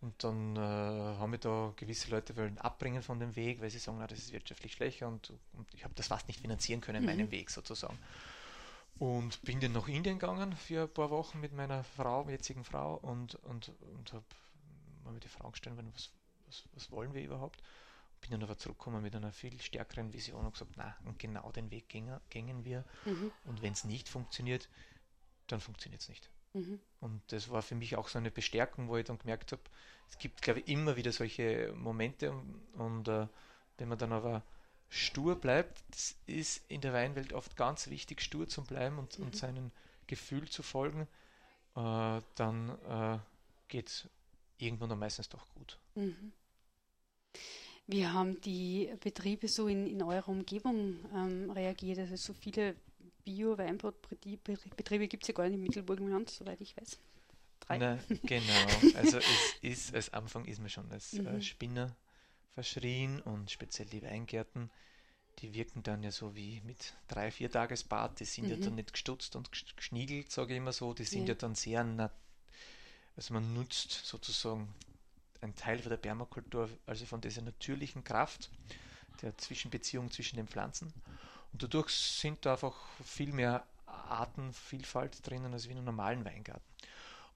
und dann äh, haben mich da gewisse Leute wollen abbringen von dem Weg, weil sie sagen, na, das ist wirtschaftlich schlechter und, und ich habe das fast nicht finanzieren können, Mhm. meinen Weg sozusagen. Und bin dann nach Indien gegangen für ein paar Wochen mit meiner Frau, jetzigen Frau und, und, und habe mir die Frage gestellt, was, was, was wollen wir überhaupt? Bin dann aber zurückgekommen mit einer viel stärkeren Vision und gesagt, na, und genau den Weg gingen, gingen wir. Mhm. Und wenn es nicht funktioniert, dann funktioniert es nicht. Mhm. Und das war für mich auch so eine Bestärkung, wo ich dann gemerkt habe, es gibt, glaube ich, immer wieder solche Momente und, und äh, wenn man dann aber stur bleibt, das ist in der Weinwelt oft ganz wichtig, stur zu bleiben und, Mhm. und seinem Gefühl zu folgen, äh, dann äh, geht es irgendwann dann meistens doch gut. Mhm. Wie haben die Betriebe so in, in eurer Umgebung ähm, reagiert? Also so viele Bio-Weinbaubetriebe gibt es ja gar nicht im Mittelburgenland, soweit ich weiß. Drei. Na, genau, also es ist, als Anfang ist man schon als äh, Mhm. Spinner verschrien und speziell die Weingärten, die wirken dann ja so wie mit drei, vier Tagesbad, die sind ja Mhm. dann nicht gestutzt und gesch- geschniegelt, sage ich immer so, die sind Ja. ja, dann sehr, nat also man nutzt sozusagen einen Teil von der Permakultur, also von dieser natürlichen Kraft der Zwischenbeziehung zwischen den Pflanzen und dadurch sind da einfach viel mehr Artenvielfalt drinnen als wie in einem normalen Weingarten.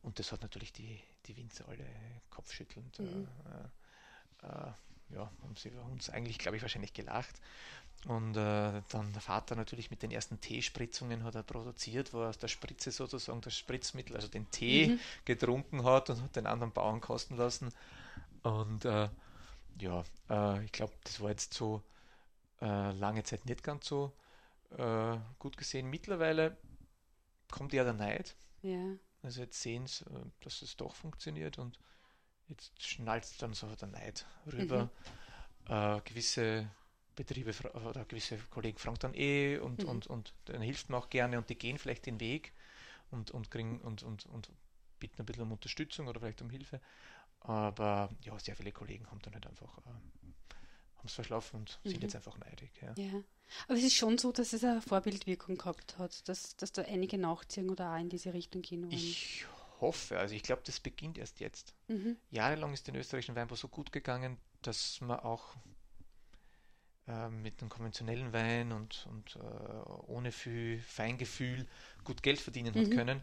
Und das hat natürlich die, die Winzer alle kopfschüttelnd. Mhm. Äh, äh, ja, haben sie uns eigentlich, glaube ich, wahrscheinlich gelacht. Und äh, dann der Vater natürlich mit den ersten Teespritzungen hat er produziert, wo er aus der Spritze sozusagen das Spritzmittel, also den Tee Mhm. getrunken hat und hat den anderen Bauern kosten lassen. Und äh, ja, äh, ich glaube, das war jetzt so äh, lange Zeit nicht ganz so äh, gut gesehen. Mittlerweile kommt eher der Neid. Ja. Also jetzt sehen sie, äh, dass es doch funktioniert und jetzt schnallt dann so der Neid rüber. Äh, gewisse Betriebe oder gewisse Kollegen fragen dann eh und, Mhm. und, und dann hilft man auch gerne und die gehen vielleicht den Weg und, und kriegen und, und, und bitten ein bisschen um Unterstützung oder vielleicht um Hilfe. Aber ja, sehr viele Kollegen haben dann halt einfach äh, haben es verschlafen und mhm. sind jetzt einfach neidig. Ja. ja. Aber es ist schon so, dass es eine Vorbildwirkung gehabt hat, dass, dass da einige nachziehen oder auch in diese Richtung gehen wollen. Ich hoffe, also ich glaube, das beginnt erst jetzt. Mhm. Jahrelang ist den österreichischen Weinbau so gut gegangen, dass man auch äh, mit dem konventionellen Wein und, und äh, ohne viel Feingefühl gut Geld verdienen mhm. hat können.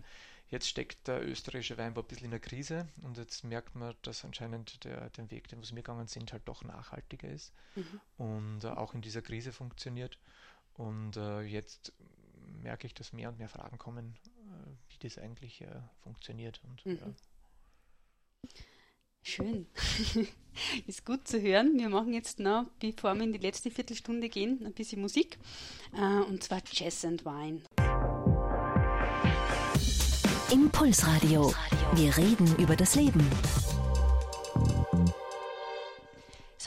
Jetzt steckt der österreichische Weinbau ein bisschen in der Krise und jetzt merkt man, dass anscheinend der, der Weg, den wir gegangen sind, halt doch nachhaltiger ist mhm. und äh, auch in dieser Krise funktioniert. Und äh, jetzt merke ich, dass mehr und mehr Fragen kommen, wie das eigentlich äh, funktioniert. Und, mhm. ja. Schön. ist gut zu hören. Wir machen jetzt noch, bevor wir in die letzte Viertelstunde gehen, ein bisschen Musik. Äh, und zwar Jazz and Wine. Impulsradio. Wir reden über das Leben.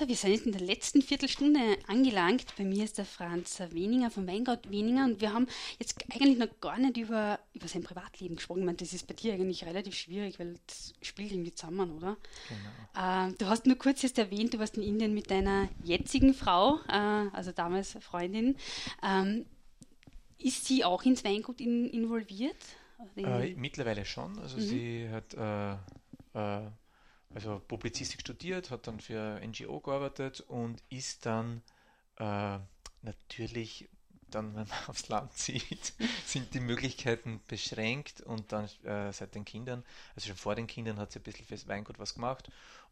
So, wir sind jetzt in der letzten Viertelstunde angelangt. Bei mir ist der Franz Weninger vom Weingott Weninger und wir haben jetzt eigentlich noch gar nicht über, über sein Privatleben gesprochen. Ich meine, das ist bei dir eigentlich relativ schwierig, weil das spielt irgendwie zusammen, oder? Genau. Äh, du hast nur kurz jetzt erwähnt, du warst in Indien mit deiner jetzigen Frau, äh, also damals Freundin. Ähm, ist sie auch ins Weingut in, involviert? Äh, mittlerweile schon. Also mhm. sie hat äh, äh, also Publizistik studiert, hat dann für NGO gearbeitet und ist dann äh, natürlich dann, wenn man aufs Land zieht, sind die Möglichkeiten beschränkt und dann äh, seit den Kindern, also schon vor den Kindern hat sie ein bisschen fürs Weingut was gemacht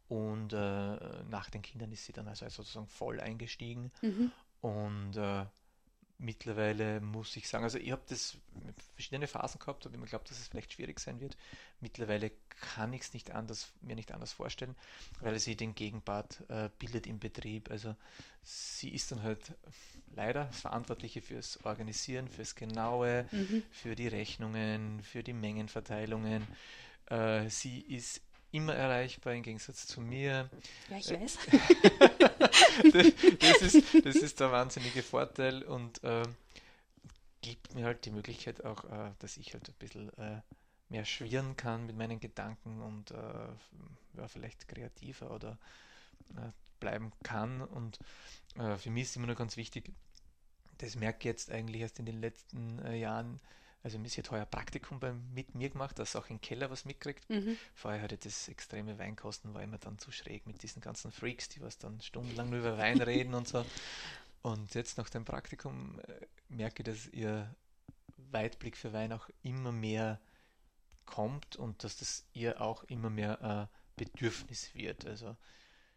und äh, nach den Kindern ist sie dann also sozusagen voll eingestiegen mhm. und äh, mittlerweile muss ich sagen, also ich habe das verschiedene Phasen gehabt, habe immer geglaubt, dass es vielleicht schwierig sein wird. Mittlerweile kann ich es nicht anders, mir nicht anders vorstellen, weil sie den Gegenpart äh, bildet im Betrieb. Also sie ist dann halt leider Verantwortliche fürs Organisieren, fürs Genaue, mhm. für die Rechnungen, für die Mengenverteilungen. Äh, sie ist immer erreichbar im Gegensatz zu mir. Ja, ich weiß. das, ist, das ist der wahnsinnige Vorteil und äh, gibt mir halt die Möglichkeit auch, äh, dass ich halt ein bisschen äh, mehr schwirren kann mit meinen Gedanken und äh, ja, vielleicht kreativer oder äh, bleiben kann. Und äh, für mich ist immer noch ganz wichtig, das merke ich jetzt eigentlich erst in den letzten Jahren, also sie hat heuer Praktikum bei, mit mir gemacht, dass auch im Keller was mitkriegt. Mhm. Vorher hatte das extreme Weinkosten, war immer dann zu schräg mit diesen ganzen Freaks, die was dann stundenlang nur über Wein reden und so. Und jetzt nach dem Praktikum äh, merke ich, dass ihr Weitblick für Wein auch immer mehr kommt und dass das ihr auch immer mehr äh, Bedürfnis wird. Also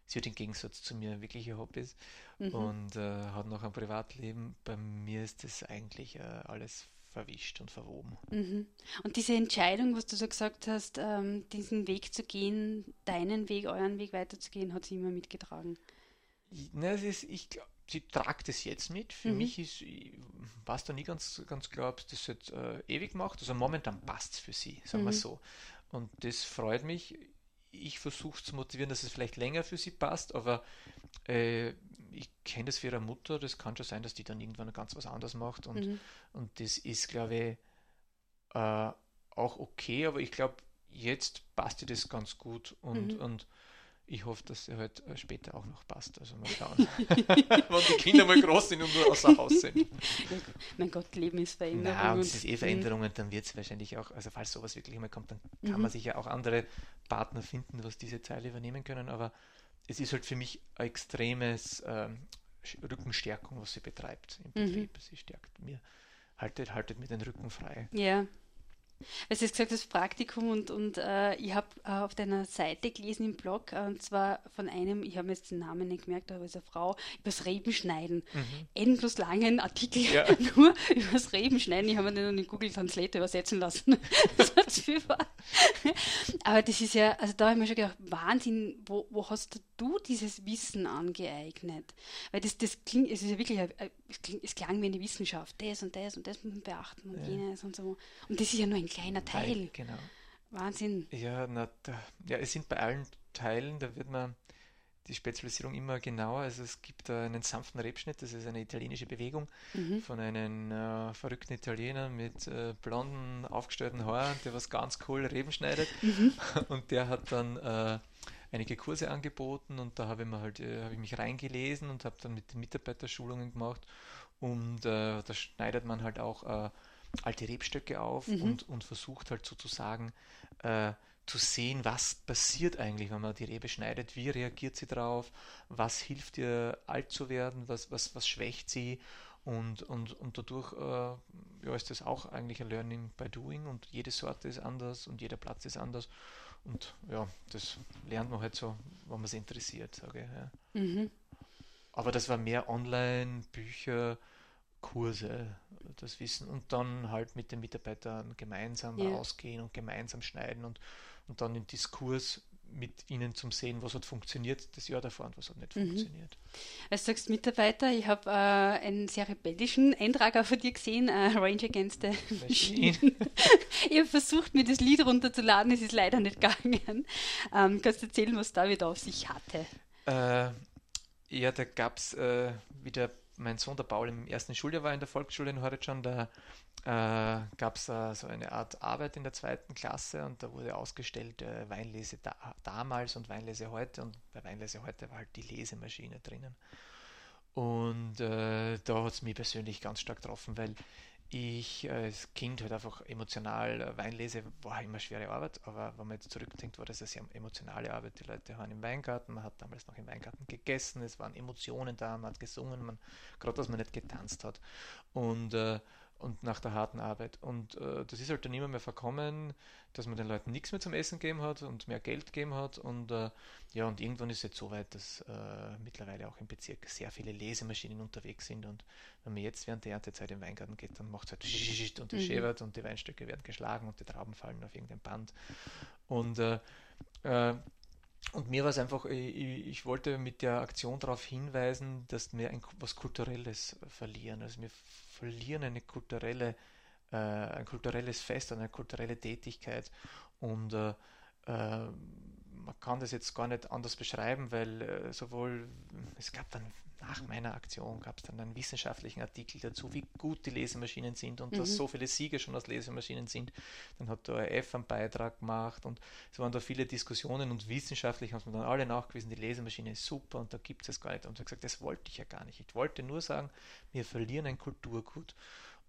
sie hat im Gegensatz zu mir wirkliche Hobbys mhm. und äh, hat noch ein Privatleben. Bei mir ist das eigentlich äh, alles verwischt und verwoben. Mhm. Und diese Entscheidung, was du so gesagt hast, ähm, diesen Weg zu gehen, deinen Weg, euren Weg weiterzugehen, hat sie immer mitgetragen. Ne, es ist, ich glaube, sie tragt es jetzt mit. Für mhm. mich ist, war es da nie ganz, ganz klar, ob das jetzt äh, ewig macht. Also momentan passt es für sie, sagen mhm. wir so. Und das freut mich. Ich versuche zu motivieren, dass es vielleicht länger für sie passt, aber äh, ich kenne das für ihre Mutter, das kann schon sein, dass die dann irgendwann ganz was anderes macht und, mhm. und das ist, glaube ich, äh, auch okay, aber ich glaube, jetzt passt ihr das ganz gut und, mhm. und ich hoffe, dass sie halt äh, später auch noch passt. Also mal schauen, wenn die Kinder mal groß sind und nur außer Haus sind. Ja, mein Gott, Leben ist Veränderung. Nein, und es ist eh Veränderungen, dann wird es wahrscheinlich auch, also falls sowas wirklich mal kommt, dann kann mhm. man sich ja auch andere Partner finden, was diese Teile übernehmen können, aber es ist halt für mich ein extremes ähm, Rückenstärkung, was sie betreibt im mhm. Betrieb. Mhm. Sie stärkt mir, haltet, haltet mir den Rücken frei. Ja. Weil du gesagt hast, Praktikum und, und äh, ich habe äh, auf deiner Seite gelesen im Blog, äh, und zwar von einem, ich habe mir jetzt den Namen nicht gemerkt, aber es ist eine Frau, über das Rebenschneiden. Mhm. Endlos langen Artikel ja. nur über das Rebenschneiden. Ich habe mir den in Google Translate übersetzen lassen. das viel Aber das ist ja, also da habe ich mir schon gedacht, Wahnsinn, wo, wo hast du dieses Wissen angeeignet? Weil das, das klingt, es ist ja wirklich, es, klingt, es klang wie eine Wissenschaft, das und das und das muss man beachten und ja. jenes und so. Und das ist ja nur ein kleiner Teil. Teil genau. Wahnsinn. Ja, na, da, ja, es sind bei allen Teilen, da wird man die Spezialisierung immer genauer. Also es gibt da einen sanften Rebschnitt, das ist eine italienische Bewegung mhm. von einem äh, verrückten Italiener mit äh, blonden, aufgestellten Haaren, der was ganz cool Reben schneidet. Mhm. Und der hat dann äh, einige Kurse angeboten und da habe ich, mir halt, äh, ich mich reingelesen und habe dann mit den Mitarbeiterschulungen gemacht. Und äh, da schneidet man halt auch äh, alte Rebstöcke auf mhm. und, und versucht halt sozusagen äh, zu sehen, was passiert eigentlich, wenn man die Rebe schneidet, wie reagiert sie drauf, was hilft ihr alt zu werden, was, was, was schwächt sie? Und, und, und dadurch äh, ja, ist das auch eigentlich ein Learning by Doing und jede Sorte ist anders und jeder Platz ist anders und ja, das lernt man halt so, wenn man es interessiert, sage ich. Ja. Mhm. Aber das war mehr Online, Bücher, Kurse, das Wissen und dann halt mit den Mitarbeitern gemeinsam ja. ausgehen und gemeinsam schneiden und, und dann in Diskurs mit ihnen zum Sehen, was hat funktioniert das Jahr davor und was hat nicht mhm. funktioniert. Als du sagst Mitarbeiter, ich habe äh, einen sehr rebellischen Eintrag auch von dir gesehen, äh, Range Against the Machine. ich habe versucht, mir das Lied runterzuladen, es ist leider nicht gegangen. Ähm, kannst du erzählen, was da wieder auf sich hatte? Äh, ja, da gab es äh, wieder mein Sohn, der Paul, im ersten Schuljahr war in der Volksschule in Horizon, da äh, gab es äh, so eine Art Arbeit in der zweiten Klasse und da wurde ausgestellt äh, Weinlese da, damals und Weinlese heute und bei Weinlese heute war halt die Lesemaschine drinnen. Und äh, da hat es mich persönlich ganz stark getroffen, weil ich als Kind halt einfach emotional äh, Weinlese war immer schwere Arbeit, aber wenn man jetzt zurückdenkt, war das eine sehr emotionale Arbeit. Die Leute waren im Weingarten, man hat damals noch im Weingarten gegessen, es waren Emotionen da, man hat gesungen, man, gerade dass man nicht getanzt hat. Und äh, und nach der harten Arbeit. Und äh, das ist halt dann immer mehr verkommen, dass man den Leuten nichts mehr zum Essen gegeben hat und mehr Geld gegeben hat. Und äh, ja, und irgendwann ist es jetzt so weit, dass äh, mittlerweile auch im Bezirk sehr viele Lesemaschinen unterwegs sind. Und wenn man jetzt während der Erntezeit im Weingarten geht, dann macht es halt und es schäbert und die Weinstöcke werden geschlagen und die Trauben fallen auf irgendein Band. Und äh, äh, und mir war es einfach, ich, ich, wollte mit der Aktion darauf hinweisen, dass wir ein, was Kulturelles verlieren. Also wir verlieren eine kulturelle, äh, ein kulturelles Fest, eine kulturelle Tätigkeit. Und äh, äh, man kann das jetzt gar nicht anders beschreiben, weil äh, sowohl, es gab dann nach meiner Aktion gab es dann einen wissenschaftlichen Artikel dazu, wie gut die Lesemaschinen sind und mhm. dass so viele Sieger schon aus Lesemaschinen sind. Dann hat der ORF einen Beitrag gemacht und es waren da viele Diskussionen und wissenschaftlich haben wir dann alle nachgewiesen, die Lesemaschine ist super und da gibt es gar nicht. Und ich habe gesagt, das wollte ich ja gar nicht. Ich wollte nur sagen, wir verlieren ein Kulturgut.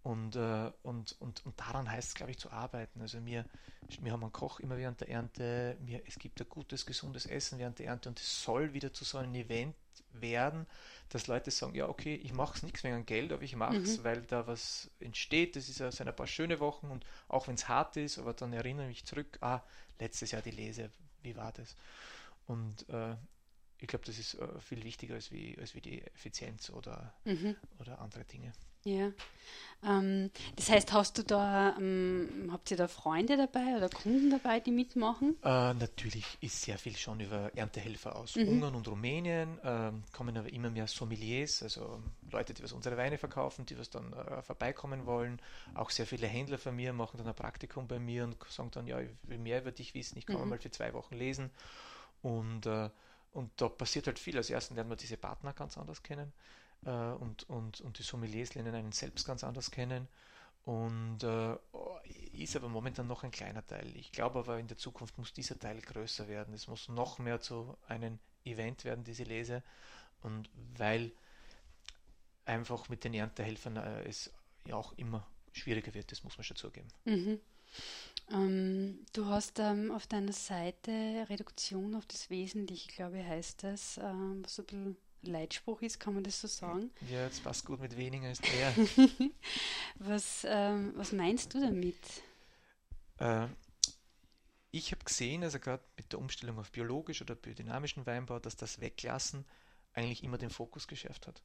Und, äh, und, und, und daran heißt es, glaube ich, zu arbeiten. Also wir, wir haben einen Koch immer während der Ernte, wir, es gibt ein gutes, gesundes Essen während der Ernte und es soll wieder zu so einem Event werden, dass Leute sagen, ja okay, ich mache es nichts wegen Geld, aber ich mache es, mhm. weil da was entsteht. Das ist ja so ein paar schöne Wochen und auch wenn es hart ist, aber dann erinnere ich mich zurück, ah, letztes Jahr die Lese, wie war das? Und äh, ich glaube, das ist äh, viel wichtiger als wie, als wie die Effizienz oder, mhm. oder andere Dinge. Ja. Ähm, das heißt, hast du da, ähm, habt ihr da Freunde dabei oder Kunden dabei, die mitmachen? Äh, natürlich ist sehr viel schon über Erntehelfer aus mhm. Ungarn und Rumänien, äh, kommen aber immer mehr Sommeliers, also Leute, die was unsere Weine verkaufen, die was dann äh, vorbeikommen wollen. Auch sehr viele Händler von mir machen dann ein Praktikum bei mir und sagen dann, ja, ich will mehr über dich wissen, ich kann mhm. mal für zwei Wochen lesen. Und, äh, und da passiert halt viel. Als ersten lernen wir diese Partner ganz anders kennen äh, und, und, und die Sommeliers lernen einen selbst ganz anders kennen. Und äh, ist aber momentan noch ein kleiner Teil. Ich glaube aber, in der Zukunft muss dieser Teil größer werden. Es muss noch mehr zu einem Event werden, diese Lese. Und weil einfach mit den Erntehelfern äh, es ja auch immer schwieriger wird, das muss man schon zugeben. Mhm. Ähm, du hast ähm, auf deiner Seite Reduktion auf das Wesentliche, glaube ich, heißt das, ähm, was ein bisschen Leitspruch ist, kann man das so sagen? Ja, jetzt passt gut mit weniger ist mehr. was, ähm, was meinst du damit? Äh, ich habe gesehen, also gerade mit der Umstellung auf biologisch oder biodynamischen Weinbau, dass das Weglassen eigentlich immer den Fokus geschärft hat.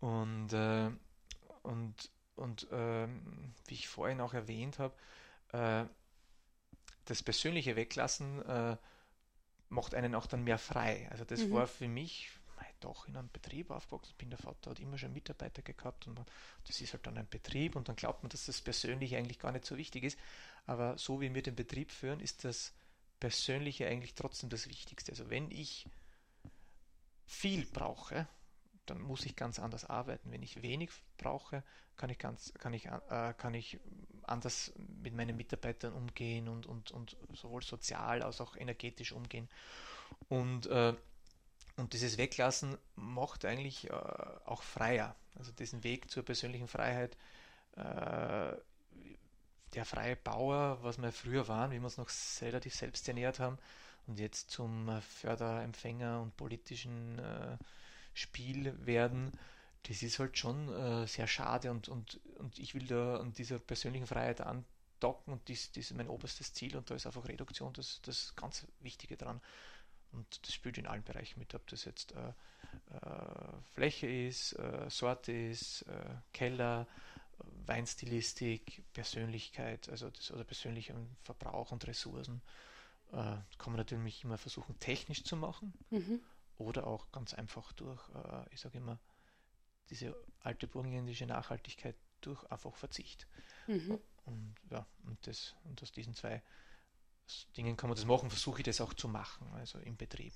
Und, äh, und, und äh, wie ich vorhin auch erwähnt habe, äh, das persönliche Weglassen äh, macht einen auch dann mehr frei. Also das mhm. war für mich doch in einem Betrieb aufgewachsen bin. Der Vater hat immer schon Mitarbeiter gehabt und man, das ist halt dann ein Betrieb und dann glaubt man, dass das Persönliche eigentlich gar nicht so wichtig ist. Aber so wie wir den Betrieb führen, ist das Persönliche eigentlich trotzdem das Wichtigste. Also wenn ich viel brauche, dann muss ich ganz anders arbeiten. Wenn ich wenig brauche, kann ich, ganz, kann ich, äh, kann ich anders mit meinen Mitarbeitern umgehen und, und, und sowohl sozial als auch energetisch umgehen. Und, äh, und dieses Weglassen macht eigentlich äh, auch freier. Also diesen Weg zur persönlichen Freiheit. Äh, der freie Bauer, was wir früher waren, wie wir uns noch relativ selbst ernährt haben, und jetzt zum Förderempfänger und politischen äh, Spiel werden, das ist halt schon äh, sehr schade und, und, und ich will da an dieser persönlichen Freiheit andocken und das, das ist mein oberstes Ziel und da ist einfach Reduktion das, das ganz Wichtige dran. Und das spielt in allen Bereichen mit, ob das jetzt äh, äh, Fläche ist, äh, Sorte ist, Keller, Weinstilistik, Persönlichkeit, also das, oder persönlichen Verbrauch und Ressourcen äh, kann man natürlich immer versuchen, technisch zu machen mhm. oder auch ganz einfach durch, äh, ich sage immer, diese alte burgenländische Nachhaltigkeit durch einfach Verzicht. Mhm. Und ja, und, das, und aus diesen zwei Dingen kann man das machen, versuche ich das auch zu machen, also im Betrieb.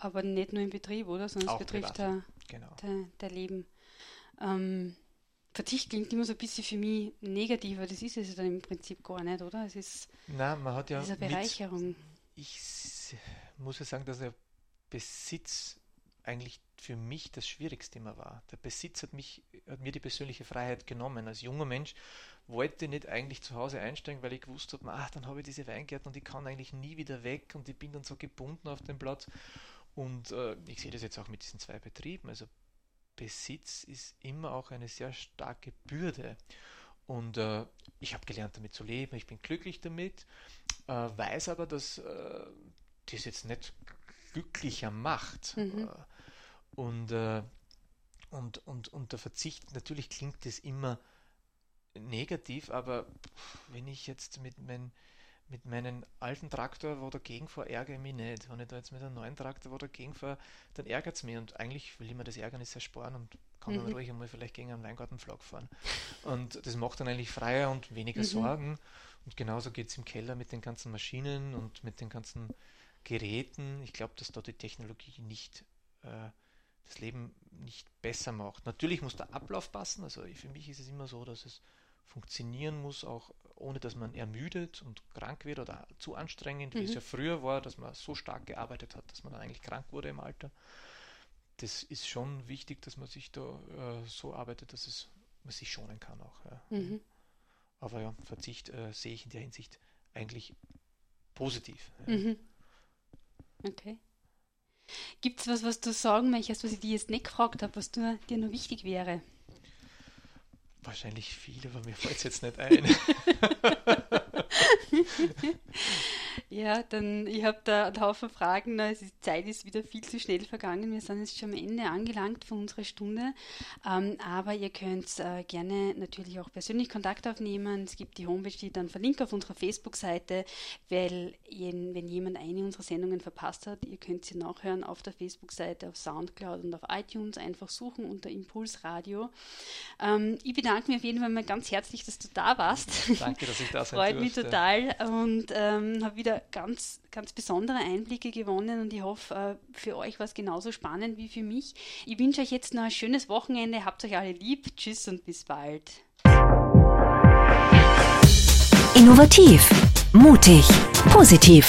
Aber nicht nur im Betrieb, oder? Sondern es betrifft der, genau. der, der Leben. Ähm, Verzicht klingt immer so ein bisschen für mich negativer. Das ist es dann im Prinzip gar nicht, oder? Es ist Nein, man hat ja diese Bereicherung. Mit, ich muss ja sagen, dass der Besitz eigentlich für mich das Schwierigste immer war. Der Besitz hat, mich, hat mir die persönliche Freiheit genommen. Als junger Mensch wollte ich nicht eigentlich zu Hause einsteigen, weil ich gewusst habe, ach, dann habe ich diese Weingärten und ich kann eigentlich nie wieder weg und ich bin dann so gebunden auf dem Platz. Und äh, ich sehe das jetzt auch mit diesen zwei Betrieben. Also Besitz ist immer auch eine sehr starke Bürde. Und äh, ich habe gelernt, damit zu leben, ich bin glücklich damit, äh, weiß aber, dass äh, das jetzt nicht glücklicher macht. Mhm. Äh, und, äh, und, und, und der Verzicht, natürlich klingt das immer negativ, aber wenn ich jetzt mit meinen mit meinem alten Traktor, wo dagegen fahre, ärgere ich mich nicht. Wenn ich da jetzt mit einem neuen Traktor, wo dagegen fahre, dann ärgert es mich. Und eigentlich will ich mir das Ärgernis ersparen und kann mhm. aber ruhig einmal vielleicht gegen einen Weingartenflag fahren. Und das macht dann eigentlich freier und weniger mhm. Sorgen. Und genauso geht es im Keller mit den ganzen Maschinen und mit den ganzen Geräten. Ich glaube, dass da die Technologie nicht äh, das Leben nicht besser macht. Natürlich muss der Ablauf passen. Also für mich ist es immer so, dass es funktionieren muss, auch ohne dass man ermüdet und krank wird oder zu anstrengend, wie mhm. es ja früher war, dass man so stark gearbeitet hat, dass man dann eigentlich krank wurde im Alter. Das ist schon wichtig, dass man sich da äh, so arbeitet, dass es, man sich schonen kann auch. Ja. Mhm. Aber ja, Verzicht äh, sehe ich in der Hinsicht eigentlich positiv. Ja. Mhm. Okay. Gibt es was, was du sagen möchtest, was ich dir jetzt nicht gefragt habe, was dir noch wichtig wäre? Wahrscheinlich viele, aber mir fällt es jetzt nicht ein. ja, dann, ich habe da einen Haufen Fragen. Die Zeit ist wieder viel zu schnell vergangen. Wir sind jetzt schon am Ende angelangt von unserer Stunde. Ähm, aber ihr könnt äh, gerne natürlich auch persönlich Kontakt aufnehmen. Es gibt die Homepage, die dann verlinkt auf unserer Facebook-Seite, weil wenn jemand eine unserer Sendungen verpasst hat, ihr könnt sie nachhören auf der Facebook-Seite, auf Soundcloud und auf iTunes. Einfach suchen unter Impulsradio. Ähm, ich bedanke mich auf jeden Fall mal ganz herzlich, dass du da warst. Danke, dass ich da sein Freut mich total und ähm, habe wieder ganz, ganz besondere Einblicke gewonnen und ich hoffe, äh, für euch war es genauso spannend wie für mich. Ich wünsche euch jetzt noch ein schönes Wochenende, habt euch alle lieb, tschüss und bis bald. Innovativ, mutig, positiv,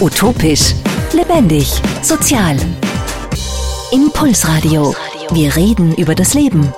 utopisch, lebendig, sozial. Impulsradio. Wir reden über das Leben.